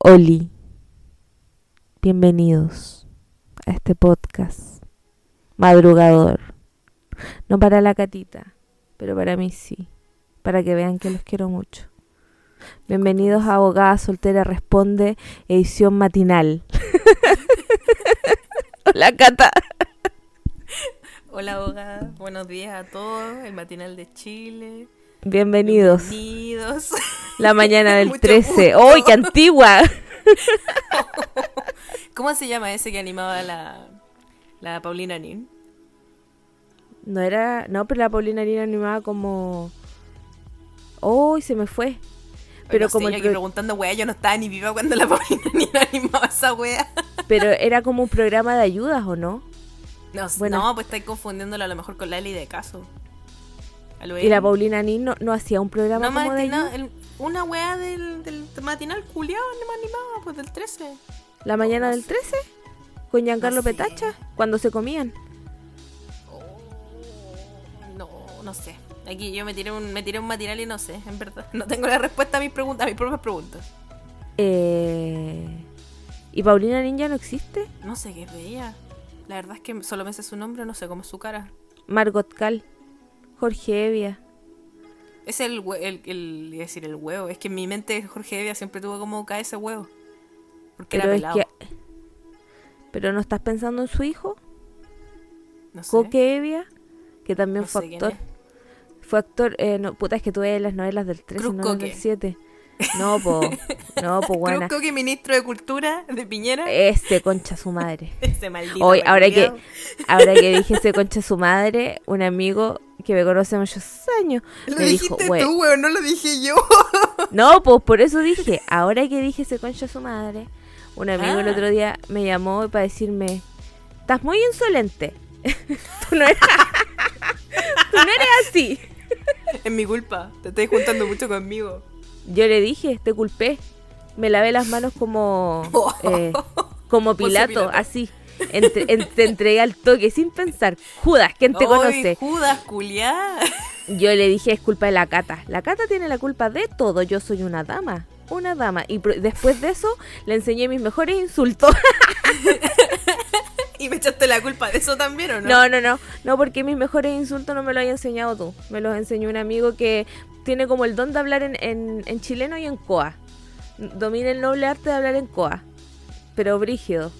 Oli, bienvenidos a este podcast madrugador. No para la catita, pero para mí sí, para que vean que los quiero mucho. Bienvenidos a Abogada Soltera Responde, edición matinal. Hola, Cata. Hola abogada, buenos días a todos, el matinal de Chile. Bienvenidos. Bienvenidos. La mañana del Mucho 13. gusto. ¡Uy, qué antigua! ¿Cómo se llama ese que animaba la, la Paulina Nin? No era. No, pero la Paulina Lina animaba como. ¡Uy, se me fue! Pero no sé, como yo el aquí pro- preguntando, wea, yo no estaba ni viva cuando la Paulina Nin animaba esa wea. Pero era como un programa de ayudas, ¿o no? No, sé, Bueno. no, pues estáis confundiéndola a lo mejor con Lali de caso. Y la. Paulina Nin no, no hacía un programa No, como de matina- ayuda. el- una wea del, del matinal culiao no me animaba, pues del 13. La mañana del sé. 13 con Giancarlo sé. Petacha cuando se comían. Oh, no, no sé. Aquí yo me tiré un, me tiré un matinal y no sé, en verdad. No tengo la respuesta a mis preguntas, a mis propias preguntas. Eh, ¿Y Paulina Nin ya no existe? No sé qué veía. La verdad es que solo me sé su nombre, no sé cómo es su cara. Margot Cal, Jorge Evia. Es el, el, decir el huevo. Es que en mi mente Jorge Evia siempre tuvo como cae ese huevo. Porque Pero era es pelado. que. ¿Pero no estás pensando en su hijo? No sé. Coque Evia, que también No fue actor. Fue actor, eh, no, puta, es que tú ves las novelas del 13, Cruz no del 7. No, po, no, po, buena. Cruz Coque, ministro de Cultura de Piñera. Este concha su madre. Ese maldito. Hoy, ahora que, ahora que dije ese concha su madre, un amigo que me conoce muchos años Lo me dijo, dijiste "Güey, tú, weón, no lo dije yo. No, pues por eso dije, ahora que dije ese concha su madre, un amigo el Ah. otro día me llamó para decirme, estás muy insolente. tú, no eres, tú no eres así. Es mi culpa. Te estoy juntando mucho conmigo. Yo le dije, te culpé. Me lavé las manos como, eh, como Pilato, Pilato. así. Entre- en- te entregué al toque sin pensar. Judas, ¿quién te conoce? Judas, culiá. Yo le dije, es culpa de la Cata. La Cata tiene la culpa de todo. Yo soy una dama. Una dama. Y después de eso, le enseñé mis mejores insultos. ¿Y me echaste la culpa de eso también o no? No, no, no. No, porque mis mejores insultos no me los hayas enseñado tú. Me los enseñó un amigo que tiene como el don de hablar en, en- en chileno y en coa. Domina el noble arte de hablar en coa. Pero brígido.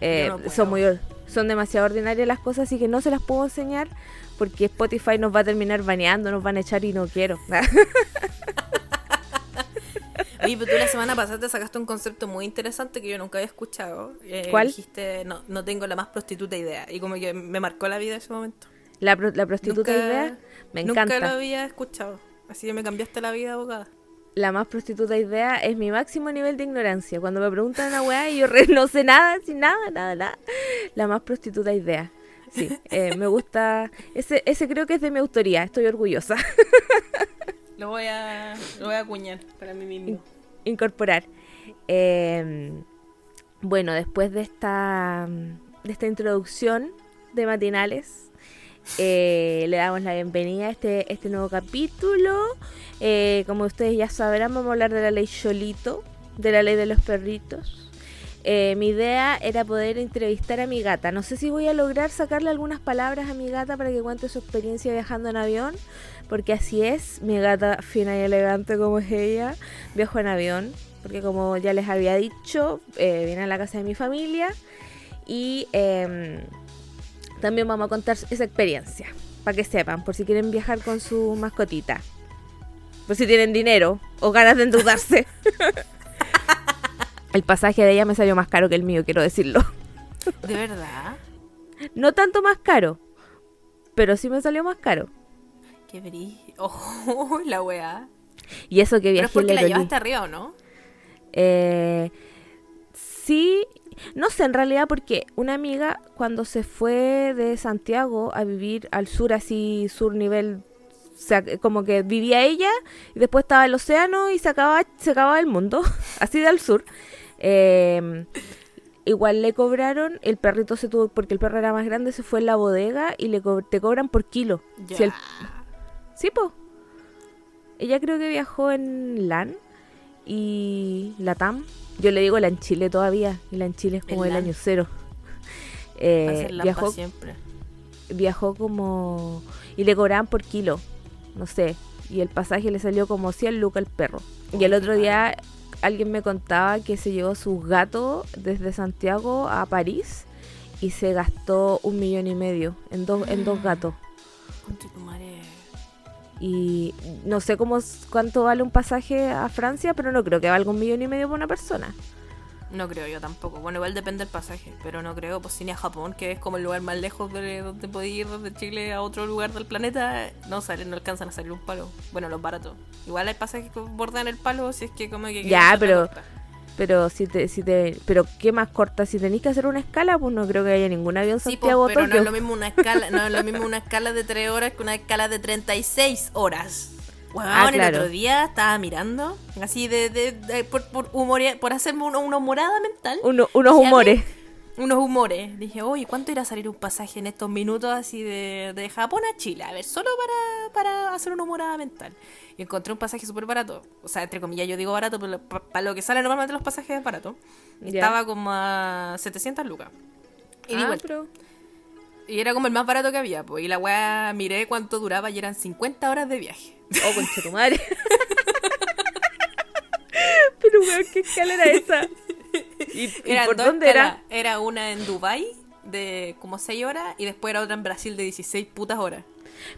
Eh, no son muy son demasiado ordinarias las cosas, así que no se las puedo enseñar porque Spotify nos va a terminar baneando, nos van a echar y no quiero. Oye, pero tú la semana pasada te sacaste un concepto muy interesante que yo nunca había escuchado. Eh, ¿Cuál? Dijiste, no, no tengo la más prostituta idea. Y como que me marcó la vida ese momento. la, pro- la prostituta Nunca- idea me Nunca encanta. lo había escuchado. Así que me cambiaste la vida, abogada. La más prostituta idea es mi máximo nivel de ignorancia. Cuando me preguntan una weá y yo re- no sé nada, sin nada, nada, nada. La más prostituta idea. Sí, eh, me gusta. Ese, ese creo que es de mi autoría, estoy orgullosa. Lo voy a, lo voy a acuñar para mí mismo. Incorporar. Eh, bueno, después de esta, de esta introducción de matinales, eh, le damos la bienvenida a este, este nuevo capítulo. Eh, como ustedes ya sabrán, vamos a hablar de la ley Cholito, de la ley de los perritos. Eh, mi idea era poder entrevistar a mi gata. No sé si voy a lograr sacarle algunas palabras a mi gata para que cuente su experiencia viajando en avión, porque así es, mi gata fina y elegante como es ella, viajo en avión, porque como ya les había dicho, eh, viene a la casa de mi familia y em, también vamos a contar esa experiencia, para que sepan, por si quieren viajar con su mascotita, por si tienen dinero o ganas de endeudarse. El pasaje de ella me salió más caro que el mío, quiero decirlo. ¿De verdad? No tanto más caro, pero sí me salió más caro. Qué brillo. Oh, la weá. Y eso que Pero es viajé porque la llevaste arriba, ¿o no? Eh, sí, no sé en realidad porque una amiga cuando se fue de Santiago a vivir al sur, así sur nivel, o sea, como que vivía ella y después estaba el océano y se acababa, se acababa el mundo, así de al sur. Eh, igual le cobraron, el perrito se tuvo, porque el perro era más grande, se fue en la bodega y le co- te cobran por kilo. Si el- Sí, po. Ella creo que viajó en LAN y la TAM. Yo le digo la en Chile todavía, y la en Chile es como El año cero. Eh, viajó, siempre. viajó como... Y le cobraban por kilo, no sé. Y el pasaje le salió como 100 lucas al perro. Y el otro día alguien me contaba que se llevó sus gatos desde Santiago a París y se gastó un millón y medio en dos, en dos gatos. Conche tu madre. Y no sé cómo cuánto vale un pasaje a Francia, pero no creo que valga un millón y medio por una persona. No creo yo tampoco. Bueno, igual depende del pasaje, pero no creo. Pues si ni a Japón, que es como el lugar más lejos de donde podés ir desde Chile a otro lugar del planeta, no salen, no alcanzan a salir un palo. Bueno, los baratos. Igual hay pasajes que bordean el palo si es que como que... Ya, pero- corta. Pero si te, si te, pero qué más corta, si tenéis que hacer una escala, pues no creo que haya ningún avión Sí, pues, Santiago pero no es lo mismo una escala, no es lo mismo una escala de 3 horas que una escala de 36 horas. Weón, Ah, el claro. otro día estaba mirando, así de, de- de- por, por, humore- por hacerme una, una humorada mental. Uno- unos humores. Unos humores. Dije, oye, ¿cuánto irá a salir un pasaje en estos minutos así de, de Japón a Chile? A ver, solo para, para hacer una humorada mental. Y encontré un pasaje súper barato. O sea, entre comillas, yo digo barato, pero para lo que salen normalmente los pasajes es barato. Estaba como a 700 lucas. Y Ah, pero- Y era como el más barato que había, pues. Y la weá miré cuánto duraba y eran 50 horas de viaje. Oh, concha tu madre. pero weón, ¿qué escala era esa? ¿Y, por dos dónde era? escalas. Era una en Dubai de como 6 horas y después era otra en Brasil de 16 putas horas.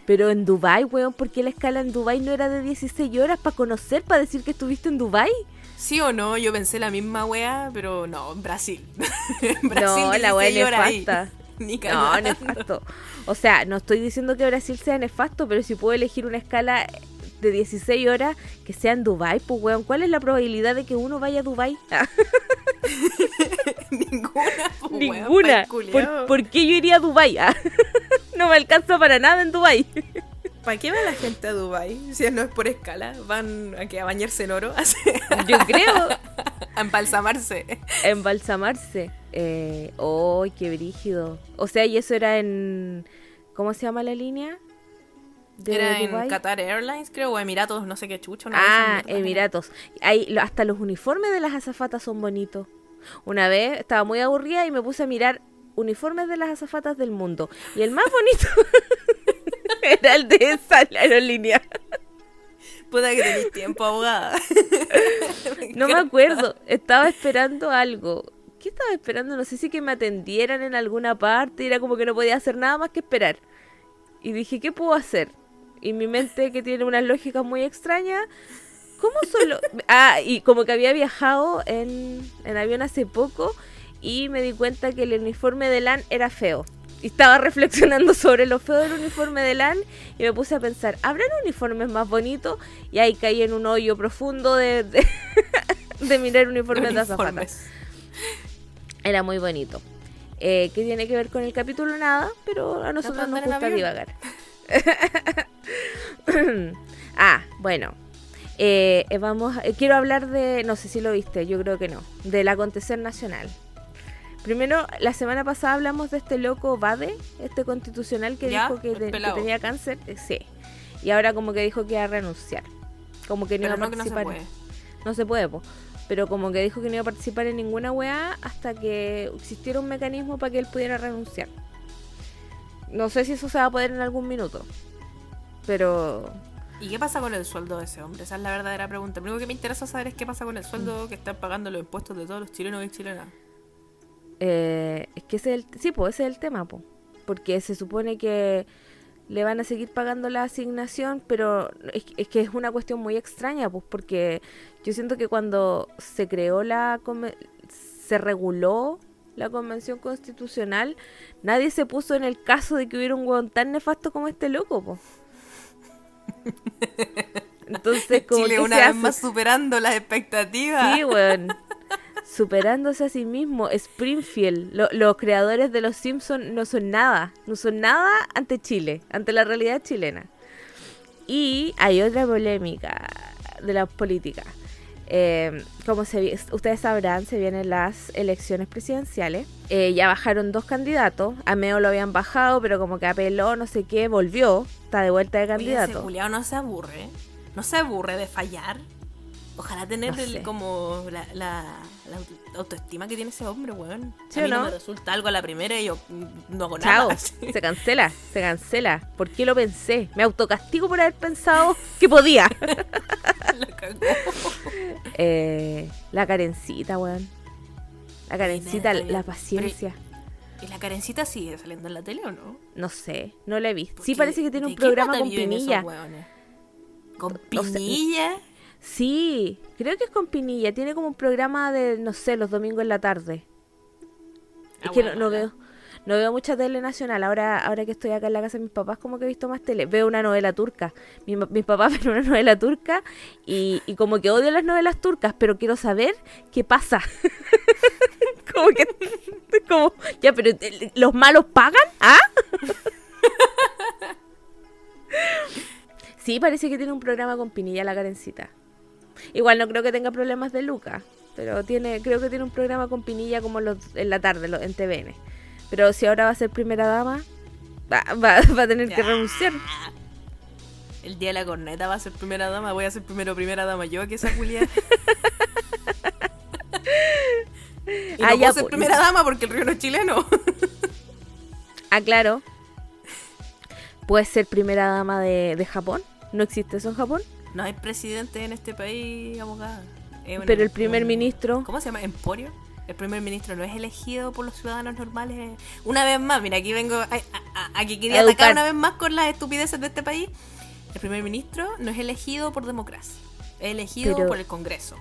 Pero en Dubai, weón, ¿por qué la escala en Dubai no era de 16 horas para conocer, para decir que estuviste en Dubai? ¿Sí o no? Yo pensé la misma wea, pero no, en Brasil. en Brasil no, la weá 16 horas ahí. nefasta. Ni No, nefasto. O sea, no estoy diciendo que Brasil sea nefasto, pero si puedo elegir una escala de 16 horas que sea en Dubai, pues weón, ¿cuál es la probabilidad de que uno vaya a Dubai? Ninguna, weón, Ninguna. culiao. ¿Por, por qué yo iría a Dubai? no me alcanza para nada en Dubai. ¿Para qué va la gente a Dubai? Si no es por escala, van a, que a bañarse en oro, Yo creo a embalsamarse. embalsamarse. Eh, ¡Oh, qué brígido! O sea, y eso era en... ¿Cómo se llama la línea? De Era en? Qatar Airlines, creo, o Emiratos, no sé qué chucho. una Ah. Emiratos. Lo- hasta los uniformes de las azafatas son bonitos. Una vez estaba muy aburrida y me puse a mirar uniformes de las azafatas del mundo. Y el más bonito era el de esa aerolínea. Puta que tenéis tiempo, abogada. No me acuerdo. Estaba esperando algo. ¿Qué estaba esperando? No sé si que me atendieran en alguna parte. Era como que no podía hacer nada más que esperar. Y dije, ¿qué puedo hacer? Y mi mente, que tiene unas lógicas muy extrañas, ¿cómo solo...? Ah, y como que había viajado en, en avión hace poco y me di cuenta que el uniforme de LAN era feo. Y estaba reflexionando sobre lo feo del uniforme de LAN y me puse a pensar, ¿habrán uniformes más bonitos? Y ahí caí en un hoyo profundo de, de, de mirar uniformes de azafata. Uniformes. Era muy bonito. Eh, que tiene que ver con el capítulo nada, pero a nosotros nos gusta divagar. ah, bueno. Eh, vamos, eh, quiero hablar de, no sé si lo viste, yo creo que no, del acontecer nacional. Primero, la semana pasada hablamos de este loco Bade, este constitucional que Ya, dijo que, te- tenía cáncer. eh, sí. Y ahora como que dijo que iba a renunciar. Como que no Pero iba a no que no se participar. puede. No se puede, po. Pero como que dijo que no iba a participar en ninguna weá hasta que existiera un mecanismo para que él pudiera renunciar. No sé si eso se va a poder en algún minuto. Pero... ¿Y qué pasa con el sueldo de ese hombre? Esa es la verdadera pregunta. Lo único que me interesa saber es qué pasa con el Mm. sueldo que están pagando los impuestos de todos los chilenos y chilenas. eh, es que ese es el... Sí, pues ese es el tema, po. Porque se supone que le van a seguir pagando la asignación, pero es, es que es una cuestión muy extraña, pues porque yo siento que cuando se creó la... se reguló la convención constitucional, nadie se puso en el caso de que hubiera un hueón tan nefasto como este loco, po. Entonces, como Chile que una se vez hace- más superando las expectativas. Sí, weón. Superándose a sí mismo. Springfield, lo- los creadores de Los Simpsons no son nada. No son nada ante Chile, ante la realidad chilena. Y hay otra polémica de la política. Eh, como se, ustedes sabrán, se vienen las elecciones presidenciales. Eh, ya bajaron dos candidatos. A Meo lo habían bajado, pero como que apeló, no sé qué, volvió. Está de vuelta de Oye, ese candidato. culiao no se aburre. No se aburre de fallar. Ojalá tener No el- sé. como la, la, la auto- autoestima que tiene ese hombre, weón. ¿Sí a o mí no? no? me resulta algo a la primera y yo no hago Chao, nada. se cancela, se cancela. ¿Por qué lo pensé? Me autocastigo por haber pensado que podía. La cagó. Eh, la carencita, weón. La carencita, la paciencia. ¿Y la carencita sigue saliendo en la tele o no? No sé, no la he visto. Sí parece que tiene ¿de un programa con esos Pinilla. ¿Con. Pinilla? Sí, creo que es con Pinilla. Tiene como un programa de, no sé, los domingos en la tarde. Es Ah, que bueno, no, veo no veo mucha tele nacional. Ahora ahora que estoy acá en la casa de mis papás, como que he visto más tele. Veo una novela turca. Mi mis papás ven una novela turca y, y como que odio las novelas turcas, pero quiero saber qué pasa. como que... Como, ya, pero eh, ¿los malos pagan? ¿Ah? sí, parece que tiene un programa con Pinilla la carencita. Igual no creo que tenga problemas de Luca, pero tiene, creo que tiene un programa con Pinilla como los, en la tarde lo- en TVN. Pero si ahora va a ser primera dama, va, va- va a tener que renunciar. El día de la corneta va a ser primera dama, voy a ser primero primera dama yo que esa Julia. y no Ah, ya, ser pues. primera dama porque el río no es chileno. Ah, claro. Puede ser primera dama de, de Japón. ¿No existe eso en Japón? No hay presidente en este país, abogada. Pero el primer un- ministro... ¿Cómo se llama? ¿Emporio? El primer ministro no es elegido por los ciudadanos normales. Una vez más, mira, aquí vengo a, a- a- a que quería Educar. atacar una vez más con las estupideces de este país. El primer ministro no es elegido por democracia. Es elegido Pero- por el Congreso.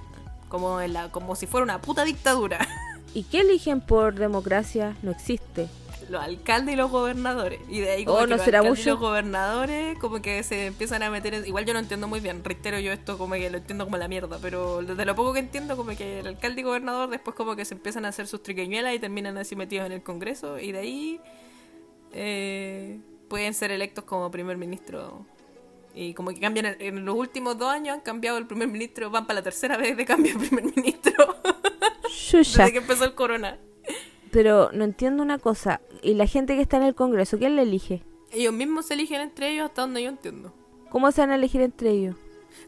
Como, en la, como si fuera una puta dictadura. ¿Y qué eligen por democracia? No existe. Los alcaldes y los gobernadores. Y de ahí como Oh, que ¿no los será alcaldes y los gobernadores como que se empiezan a meter en... Igual yo no entiendo muy bien, reitero yo esto como que lo entiendo como la mierda, pero desde lo poco que entiendo como que el alcalde y gobernador después como que se empiezan a hacer sus triqueñuelas y terminan así metidos en el Congreso y de ahí eh, pueden ser electos como primer ministro. Y como que cambian, en- los últimos dos años han cambiado el primer ministro, van para la tercera vez de cambio de primer ministro desde que empezó el corona. Pero no entiendo una cosa. ¿Y la gente que está en el Congreso, quién le elige? Ellos mismos se eligen entre ellos hasta donde yo entiendo. ¿Cómo se van a elegir entre ellos?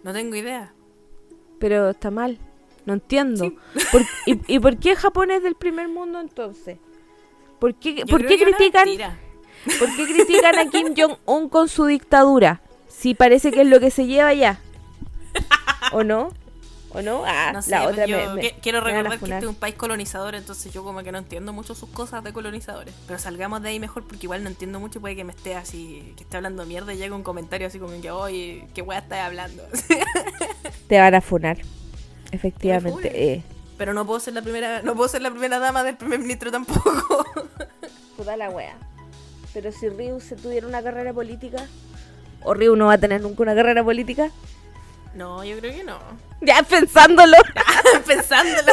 No tengo idea. Pero está mal. No entiendo. Sí. Por- y, y por qué Japón es del primer mundo entonces? ¿Por qué, por qué critican. ¿por qué critican a Kim Jong-un con su dictadura? Si parece que es lo que se lleva ya. ¿O no? ¿O no? Ah, No sé, la otra yo me, quiero me recordar que este es un país colonizador, entonces yo como que no entiendo mucho sus cosas de colonizadores. Pero salgamos de ahí mejor porque igual no entiendo mucho, puede que me esté así, que esté hablando mierda y llegue un comentario así como que, oye, qué weá estás hablando. Te van a funar. Efectivamente. Eh, Pero no puedo ser la primera, no puedo ser la primera dama del primer ministro tampoco. puta la wea. Pero si Ryu se tuviera una carrera política, o Ryu no va a tener nunca una carrera política, No, yo creo que no. ya pensándolo. Pensándolo.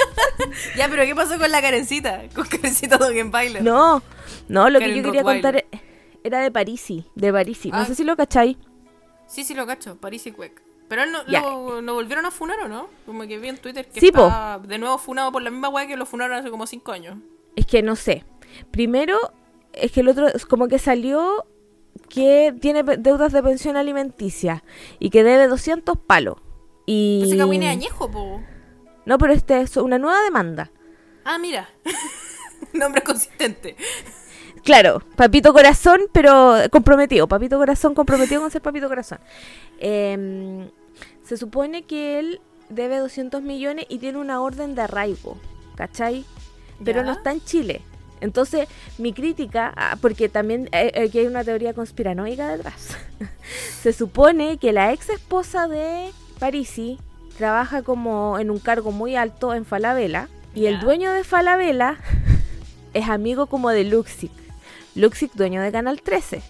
ya, pero ¿qué pasó con la Karencita? Con Karencita Dogenbailer. No, no, lo que yo quería contar era de Parisi, de Parisi. No Ah. sé si lo cacháis. Sí, sí lo cacho, París y Cuec. Pero él no, Ya. lo, lo volvieron a funar o no? Como que vi en Twitter que Sí, po. de nuevo funado por la misma weá que lo funaron hace como 5 años. Es que no sé. Primero, es que el otro, es como que salió que tiene deudas de pensión alimenticia y que debe 200 palos. Y... Ese es añejo, po. No, pero este es una nueva demanda. Ah, mira. Nombre consistente. Claro, Papito Corazón, pero comprometido. Papito Corazón comprometido con ser Papito Corazón. Em, se supone que él debe 200 millones y tiene una orden de arraigo, ¿cachai? Pero Ya. no está en Chile. Entonces, mi crítica, ah, porque también eh, aquí hay una teoría conspiranoica detrás. se supone que la ex esposa de Parisi trabaja como en un cargo muy alto en Falabella y el dueño de Falabella es amigo como de Luxic. Luxic, dueño de Canal 13.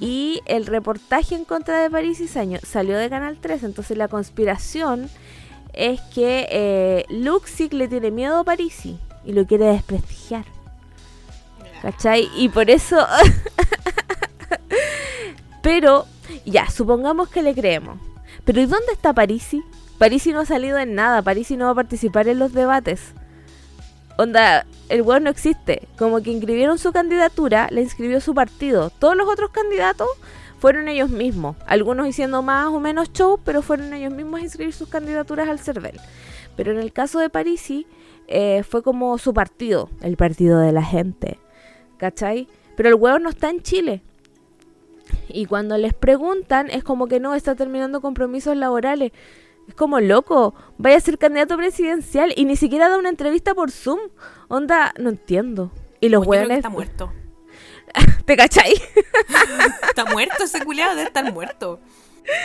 Y el reportaje en contra de Parisi saño- salió de Canal 13. Entonces la conspiración es que eh, Luxic le tiene miedo a Parisi y lo quiere desprestigiar. ¿Cachai? Y por eso... Pero, ya, supongamos que le creemos. Pero ¿y dónde está Parisi? Parisi no ha salido en nada. Parisi no va a participar en los debates. Onda, el weón no existe. Como que inscribieron su candidatura, le inscribió su partido. Todos los otros candidatos fueron ellos mismos. Algunos hiciendo más o menos show, pero fueron ellos mismos a inscribir sus candidaturas al CERVEL. Pero en el caso de Parisi, eh, fue como su partido, el partido de la gente. ¿Cachai? Pero el huevo no está en Chile. Y cuando les preguntan, es como que no, está terminando compromisos laborales. Es como loco, vaya a ser candidato presidencial y ni siquiera da una entrevista por Zoom. Onda, no entiendo. Y los Pues hueones. está muerto. ¿Te cachai? Está muerto ese culiado, debe estar muerto.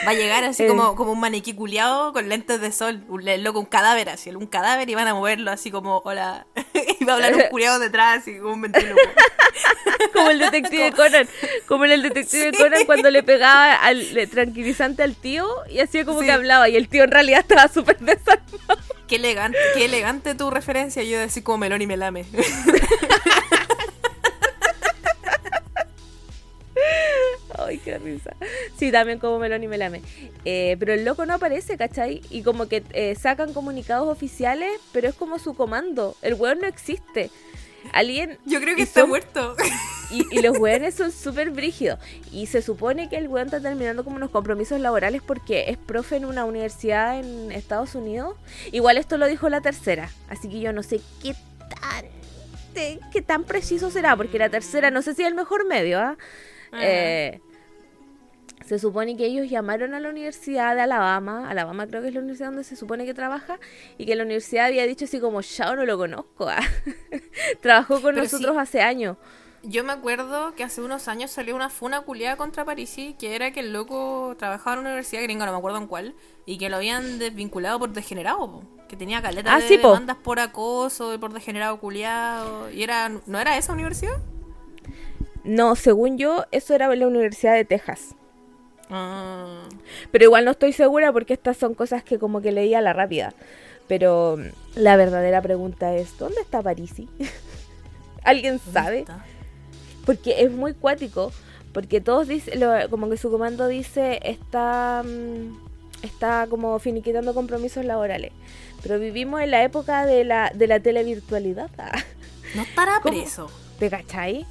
Va a llegar así Eh. como, como un maniquí culiado con lentes de sol. Un loco, un cadáver así, un cadáver y van a moverlo así como, hola. y va a hablar un culiado detrás, así como un ventríloco. Como el detective Conan. Como en el detective Conan cuando le pegaba al le- tranquilizante al tío y hacía como Sí. que hablaba. Y el tío en realidad estaba súper desarmado. Qué elegante, qué elegante tu referencia. Yo decir como melón y melame. Ay, qué risa. Sí, también como Melón y Melame. Eh, pero el loco no aparece, ¿cachai? Y como que eh, sacan comunicados oficiales, pero es como su comando. El weón no existe. Alguien. Yo creo que está son- muerto. Y, y los weones son súper brígidos. Y se supone que el weón está terminando como unos compromisos laborales porque es profe en una universidad en Estados Unidos. Igual esto lo dijo la tercera. Así que yo no sé qué tan, qué tan preciso será. Porque la tercera no sé si es el mejor medio, ¿ah? Eh, se supone que ellos llamaron a la Universidad de Alabama, Alabama creo que es la universidad donde se supone que trabaja, y que la universidad había dicho así como, ya no lo conozco, ah". trabajó con Pero nosotros sí. hace años. Yo me acuerdo que hace unos años salió una funa culiada contra Parisi, que era que el loco trabajaba en una universidad gringa, no me acuerdo en cuál, y que lo habían desvinculado por degenerado, po. que tenía caleta Ah, de sí, po. demandas por acoso y por degenerado culiado. Y era, ¿no era esa universidad? No, según yo, eso era la Universidad de Texas. Ah. Pero igual no estoy segura porque estas son cosas que como que leía a la rápida. Pero mm, la verdadera pregunta es, ¿dónde está Parisi? ¿Alguien ¿dónde sabe? está? Porque es muy cuático. Porque todos dicen, lo- como que su comando dice, está, mm, está como finiquitando compromisos laborales. Pero vivimos en la época de la, de la televirtualidad. No estará ¿Cómo? preso. ¿Te cachai?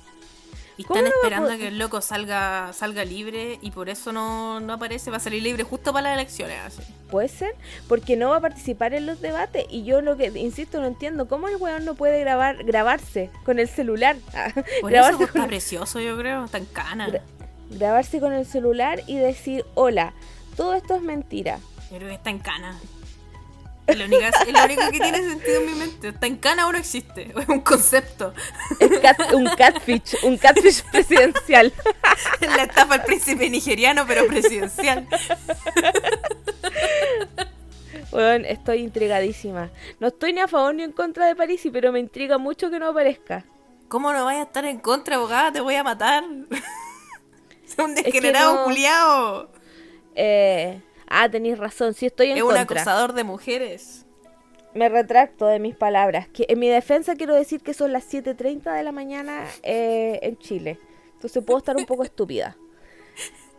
Y ¿Cómo están esperando a que el loco salga, salga libre y por eso no, no aparece, va a salir libre justo para las elecciones. Así. Puede ser, porque no va a participar en los debates. Y yo lo que, insisto, no entiendo cómo el weón no puede grabar, grabarse con el celular. Ah, Por grabarse, eso pues, con, está precioso, yo creo, está en cana. Gra- grabarse con el celular y decir, hola, todo esto es mentira. Que está en cana. Es lo, es único que tiene sentido en mi mente. ¿Está en cana o no existe? Es un concepto. Es cat- un catfish, un catfish presidencial. La estafa al príncipe nigeriano, pero presidencial. Weón, estoy intrigadísima. No estoy ni a favor ni en contra de París, pero me intriga mucho que no aparezca. ¿Cómo no vayas a estar en contra, abogada? Te voy a matar. Es un que degenerado no- culiao. Eh, ah, tenéis razón, sí estoy en Es un contra. acosador de mujeres. Me retracto de mis palabras. Que en mi defensa quiero decir que son las 7.30 de la mañana eh, en Chile. Entonces puedo estar un poco estúpida.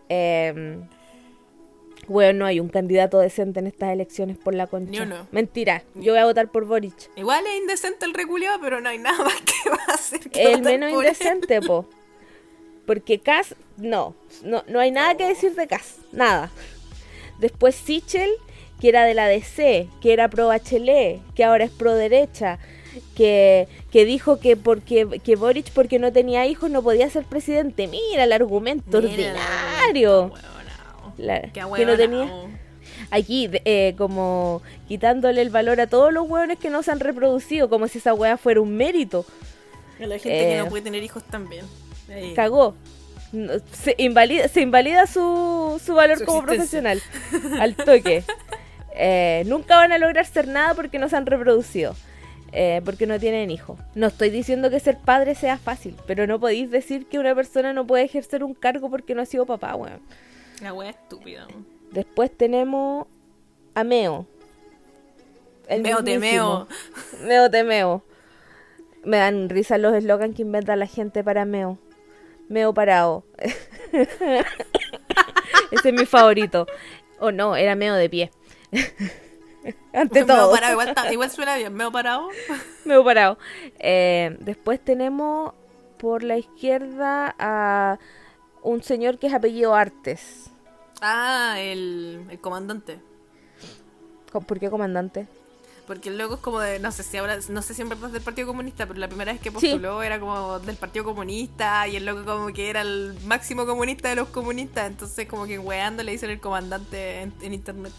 Eh, bueno, no hay un candidato decente en estas elecciones por la concha. Ni uno. Mentira, yo voy a votar por Boric. Igual es indecente el reculeado, pero no hay nada más que va a hacer que El menos por él. indecente, po. Porque Cas, no, no, no hay nada que decir de Cas, nada. Después Sichel, que era de la DC, que era pro Bachelet, que ahora es pro derecha, que, que dijo que porque que Boric porque no tenía hijos no podía ser presidente. Mira el argumento Mira, ordinario. La- que no tenía aquí eh, como quitándole el valor a todos los hueones que no se han reproducido, como si esa hueá fuera un mérito. A la gente que Eh, no puede tener hijos también. Ahí. cagó. Se invalida, se invalida su, su valor Su como profesional. Al toque. Eh, nunca van a lograr ser nada porque no se han reproducido. eh, porque no tienen hijos. No estoy diciendo que ser padre sea fácil, pero no podéis decir que una persona no puede ejercer un cargo porque no ha sido papá, weón. La wea estúpida. Después tenemos a Meo. El Meo te mismísimo. meo. Meo te meo. Me dan risa los eslogans que inventa la gente para Meo. Meo parado. Ese es mi favorito. O no, era Meo de pie. Ante Meo todo. parado, igual, suena bien. Meo parado. Meo parado. Eh, después tenemos por la izquierda a un señor que es apellido Artes. Ah, el, el comandante. Co- ¿Por qué comandante? Porque el loco es como de, no sé si ahora, no sé si en verdad es del Partido Comunista, pero la primera vez que postuló era como del Partido Comunista y el loco como que era el máximo comunista de los comunistas, entonces como que weando le dicen el comandante en, en internet.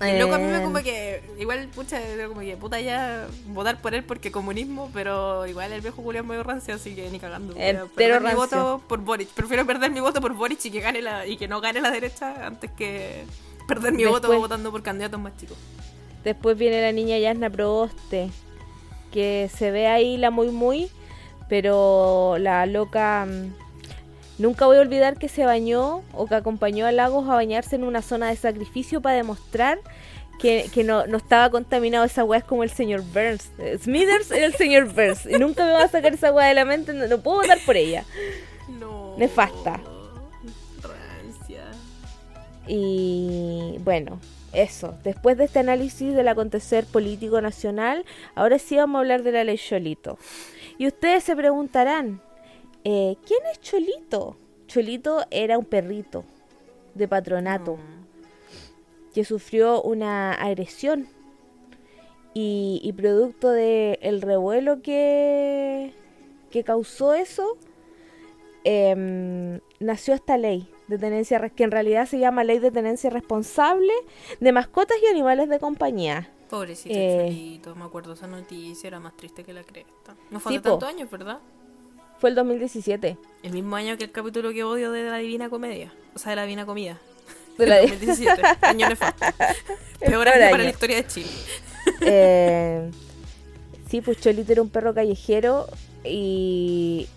Y el loco a mí me Eh. como que, igual, pucha, como que puta ya votar por él porque comunismo, pero igual el viejo Julián medio rancio, así que ni cagando. Entero perder mi voto por Boric. Prefiero perder mi voto por Boric y que gane la, y que no gane la derecha antes que perder mi voto votando por candidatos más chicos. Después viene la niña Yasna Proboste, que se ve ahí la muy muy, pero la loca... mm, Nunca voy a olvidar que se bañó o que acompañó a Lagos a bañarse en una zona de sacrificio para demostrar que, que no, no estaba contaminado esa weá es como el señor Burns. Eh, Smithers era el señor Burns. Y nunca me va a sacar esa weá de la mente, no, no puedo votar por ella. No. Nefasta. Rancia. Y bueno, eso. Después de este análisis del acontecer político nacional, ahora sí vamos a hablar de la ley Cholito. Y ustedes se preguntarán, eh, ¿quién es Cholito? Cholito era un perrito de patronato que sufrió una agresión y, y producto del el revuelo que, que causó eso, em, nació esta ley de tenencia, que en realidad se llama Ley de Tenencia Responsable de Mascotas y Animales de Compañía. Pobrecito Eh. Cholito, me acuerdo esa noticia, era más triste que la cresta. No fue hace tantos años, ¿verdad? Fue el 2017. El mismo año que el capítulo que odio de la Divina Comedia. O sea, de la Divina Comida. De la- El 2017. año nefasto. Peor año para la historia de Chile. Eh, sí, pues Cholito era un perro callejero y,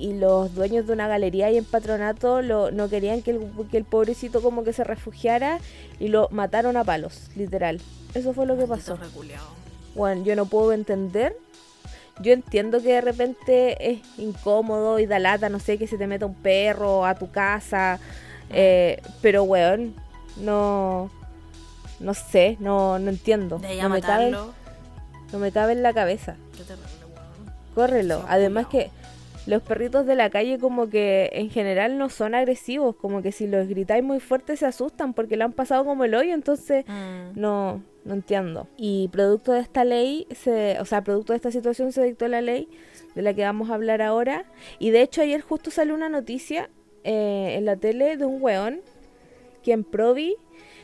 y los dueños de una galería ahí en patronato lo, no querían que el, que el pobrecito como que se refugiara y lo mataron a palos, literal. Eso fue lo que pasó. Bueno, yo no puedo entender. Yo entiendo que de repente es incómodo y da lata, no sé, que se te meta un perro a tu casa. eh, pero, weón, no. No sé, no, no entiendo. De No me, cabe, no me cabe en la cabeza. Qué terrible, weón. Córrelo. Además que los perritos de la calle como que en general no son agresivos. Como que si los gritáis muy fuerte se asustan porque le han pasado como el hoyo. Entonces Mm. no, no entiendo. Y producto de esta ley, se, o sea, producto de esta situación se dictó la ley de la que vamos a hablar ahora. Y de hecho ayer justo salió una noticia eh, en la tele de un weón que en Provi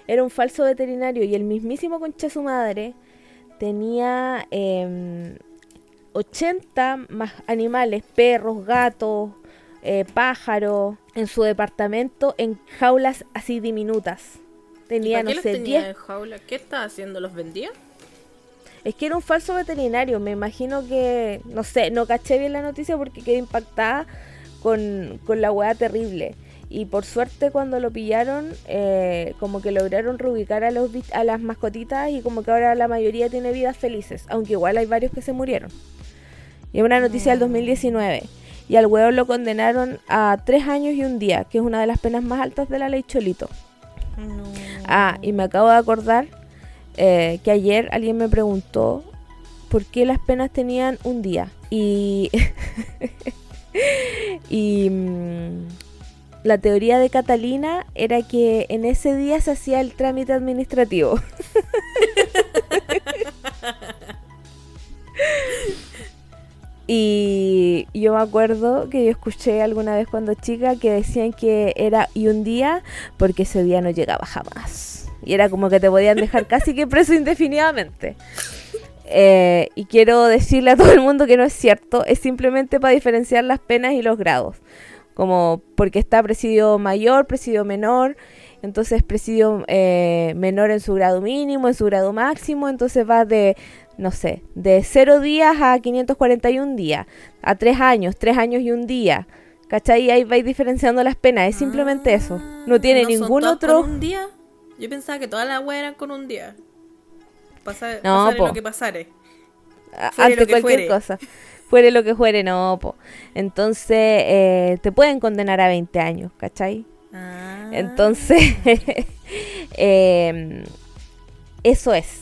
era un falso veterinario y el mismísimo concha su madre tenía em, 80 más animales, perros, gatos, eh, pájaros, en su departamento en jaulas así diminutas. Tenía, ¿Y para no qué los sé, tenía 10 en jaula? ¿Qué estaba haciendo? ¿Los vendía? Es que era un falso veterinario, me imagino que, no sé, no caché bien la noticia porque quedé impactada con, con la weá terrible. Y por suerte cuando lo pillaron, eh, como que lograron reubicar a, los, a las mascotitas y como que ahora la mayoría tiene vidas felices, aunque igual hay varios que se murieron. Y es una noticia del 2019. Y al weón lo condenaron a tres años y un día, que es una de las penas más altas de la ley Cholito. No. Ah, y me acabo de acordar eh, que ayer alguien me preguntó por qué las penas tenían un día. Y, y mm, la teoría de Catalina era que en ese día se hacía el trámite administrativo. Y yo me acuerdo que yo escuché alguna vez cuando chica que decían que era y un día porque ese día no llegaba jamás. Y era como que te podían dejar casi que preso indefinidamente. Eh, y quiero decirle a todo el mundo que no es cierto, es simplemente para diferenciar las penas y los grados. Como porque está presidio mayor, presidio menor, entonces presidio eh, menor en su grado mínimo, en su grado máximo, entonces va de, no sé, de 0 días a 541 días, a 3 años, 3 años y un día. ¿Cachai? Ahí vais diferenciando las penas, es simplemente eso. No tiene Ah, ¿no son ningún todas otro... con un día? Yo pensaba que todas las weas eran con un día. Pasa, No, pasare po. lo que pasare. Fuere ante lo que cualquier fuere. cosa. Fuere lo que fuere, no, po. Entonces, eh, te pueden condenar a 20 años, ¿cachai? Ah. Entonces, em, eso es.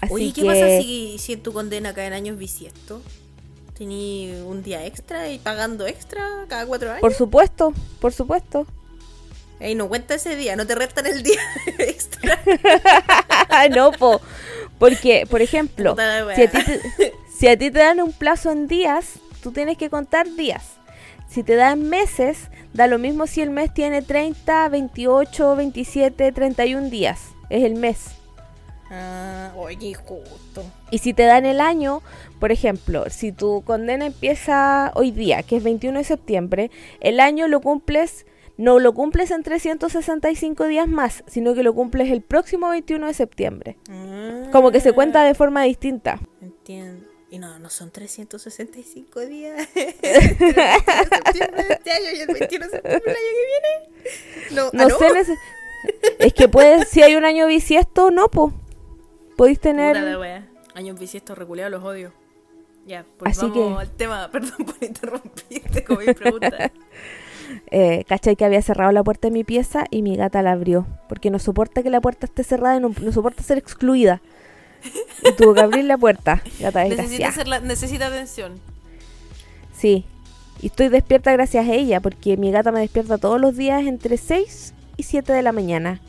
Así Oye, ¿qué que, pasa si, si en tu condena caen años bisiesto? Tení un día extra y pagando extra cada cuatro años. Por supuesto, por supuesto. Ey, no cuenta ese día, no te restan el día extra. no, po. Porque, por ejemplo, Puta la si a, wea. ti te, si a ti te dan un plazo en días, tú tienes que contar días. Si te dan meses, da lo mismo si el mes tiene 30, 28, 27, 31 días. Es el mes. Ah, oye, justo. Y si te dan el año, por ejemplo, si tu condena empieza hoy día, que es 21 de septiembre, el año lo cumples, no lo cumples en 365 días más, sino que lo cumples el próximo 21 de septiembre. Como que se cuenta de forma distinta. Entiendo. Y no, no son 365 días. El 21 de septiembre de este año y el 21 de septiembre del año que viene. No, No, ¿ah, no? sé, es que puedes, si hay un año bisiesto, no, po. Podéis tener... Años bisiestos reculeados los odio. Ya, Así pues vamos que- al tema. Perdón por interrumpirte con mi pregunta. Eh, ¿Cachai que había cerrado la puerta de mi pieza y mi gata la abrió? Porque no soporta que la puerta esté cerrada y no, no soporta ser excluida. Y tuvo que abrir la puerta. Gata necesita, atención. Sí. Y estoy despierta gracias a ella, porque mi gata me despierta todos los días entre 6 y 7 de la mañana.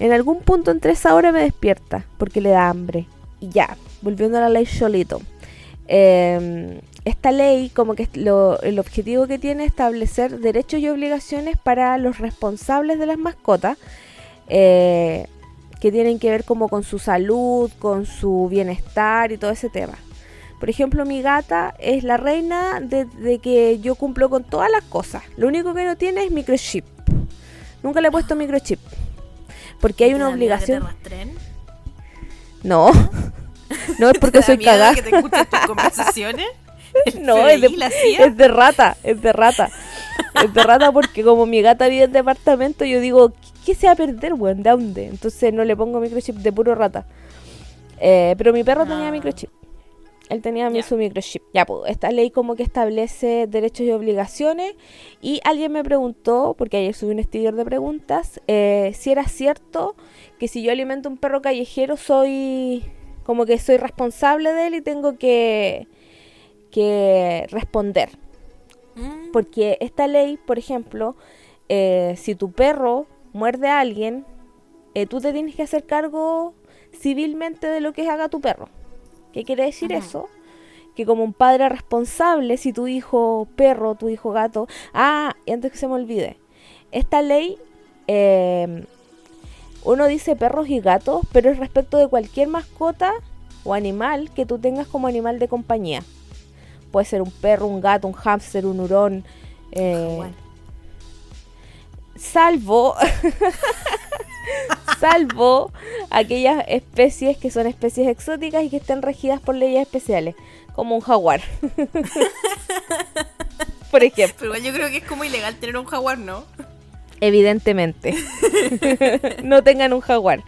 En algún punto entre esa hora me despierta, porque le da hambre. Y ya, volviendo a la ley Cholito. Eh, esta ley, como que lo- el objetivo que tiene es establecer derechos y obligaciones para los responsables de las mascotas, eh, que tienen que ver como con su salud, con su bienestar y todo ese tema. Por ejemplo, mi gata es la reina de, de que yo cumplo con todas las cosas. Lo único que no tiene es microchip. Nunca le he puesto microchip. Porque hay ¿Te una que te obligación. rastren? No. No es porque ¿Te da soy cagada. que te tus conversaciones? ¿El No, es de, es de rata, es de rata. Rata porque como mi gata vive en departamento, yo digo, ¿qué, qué se va a perder, weón? ¿De dónde? Entonces no le pongo microchip de puro rata. Eh, pero mi perro tenía Ah. microchip. Él tenía Ya. su microchip. Ya, pues, esta ley como que establece derechos y obligaciones. Y alguien me preguntó, porque ayer subí un sticker de preguntas, eh, si era cierto que si yo alimento un perro callejero soy como que soy responsable de él y tengo que, que responder. Mm, Porque esta ley, por ejemplo, eh, si tu perro muerde a alguien, eh, tú te tienes que hacer cargo civilmente de lo que haga tu perro. ¿Qué quiere decir eso? Que como un padre responsable, si tu hijo perro, tu hijo gato... Ah, y antes que se me olvide, esta ley, eh, uno dice perros y gatos, pero es respecto de cualquier mascota o animal que tú tengas como animal de compañía. Puede ser un perro, un gato, un hámster, un hurón. eh, jaguar. salvo salvo aquellas especies que son especies exóticas y que estén regidas por leyes especiales, como un jaguar. por ejemplo, Pero yo creo que es como ilegal tener un jaguar, ¿no? evidentemente. no tengan un jaguar.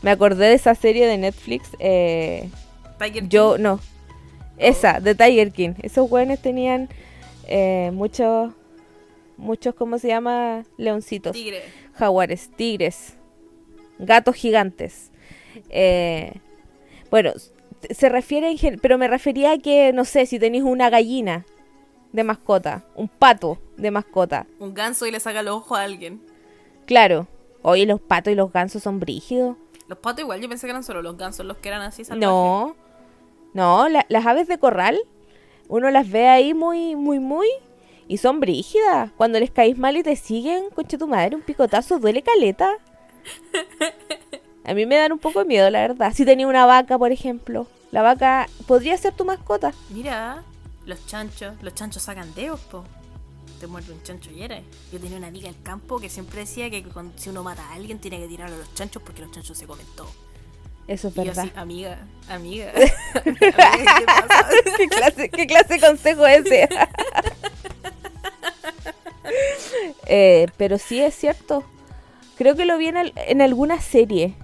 Me acordé de esa serie de Netflix. eh, yo, no. Esa, de Tiger King. Esos güeyes tenían eh, muchos, muchos, ¿cómo se llama? Leoncitos. Tigre. jaguares, tigres, gatos gigantes. Eh, bueno, se refiere, en pero me refería a que, no sé, si tenéis una gallina de mascota, un pato de mascota. Un ganso y le saca los ojos a alguien. Claro. Oye, los patos y los gansos son brígidos. Los patos igual, yo pensé que eran solo los gansos los que eran así salvajes. No, no, la- las aves de corral, uno las ve ahí muy, muy, muy, y son brígidas. Cuando les caís mal y te siguen, concha tu madre, un picotazo duele caleta. A mí me dan un poco de miedo, la verdad. Si tenía una vaca, por ejemplo, la vaca podría ser tu mascota. Mira, los chanchos. Los chanchos sacan dedos, po. Te muerde un chancho y eres. Yo tenía una amiga en el campo que siempre decía que cuando- si uno mata a alguien tiene que tirarlo a los chanchos porque los chanchos se comen todo. Eso es Y yo verdad. así, amiga, amiga. amiga, ¿qué pasa? ¿Qué, clase, ¿Qué clase de consejo es ese? Eh, pero sí es cierto. Creo que lo vi en, en alguna serie.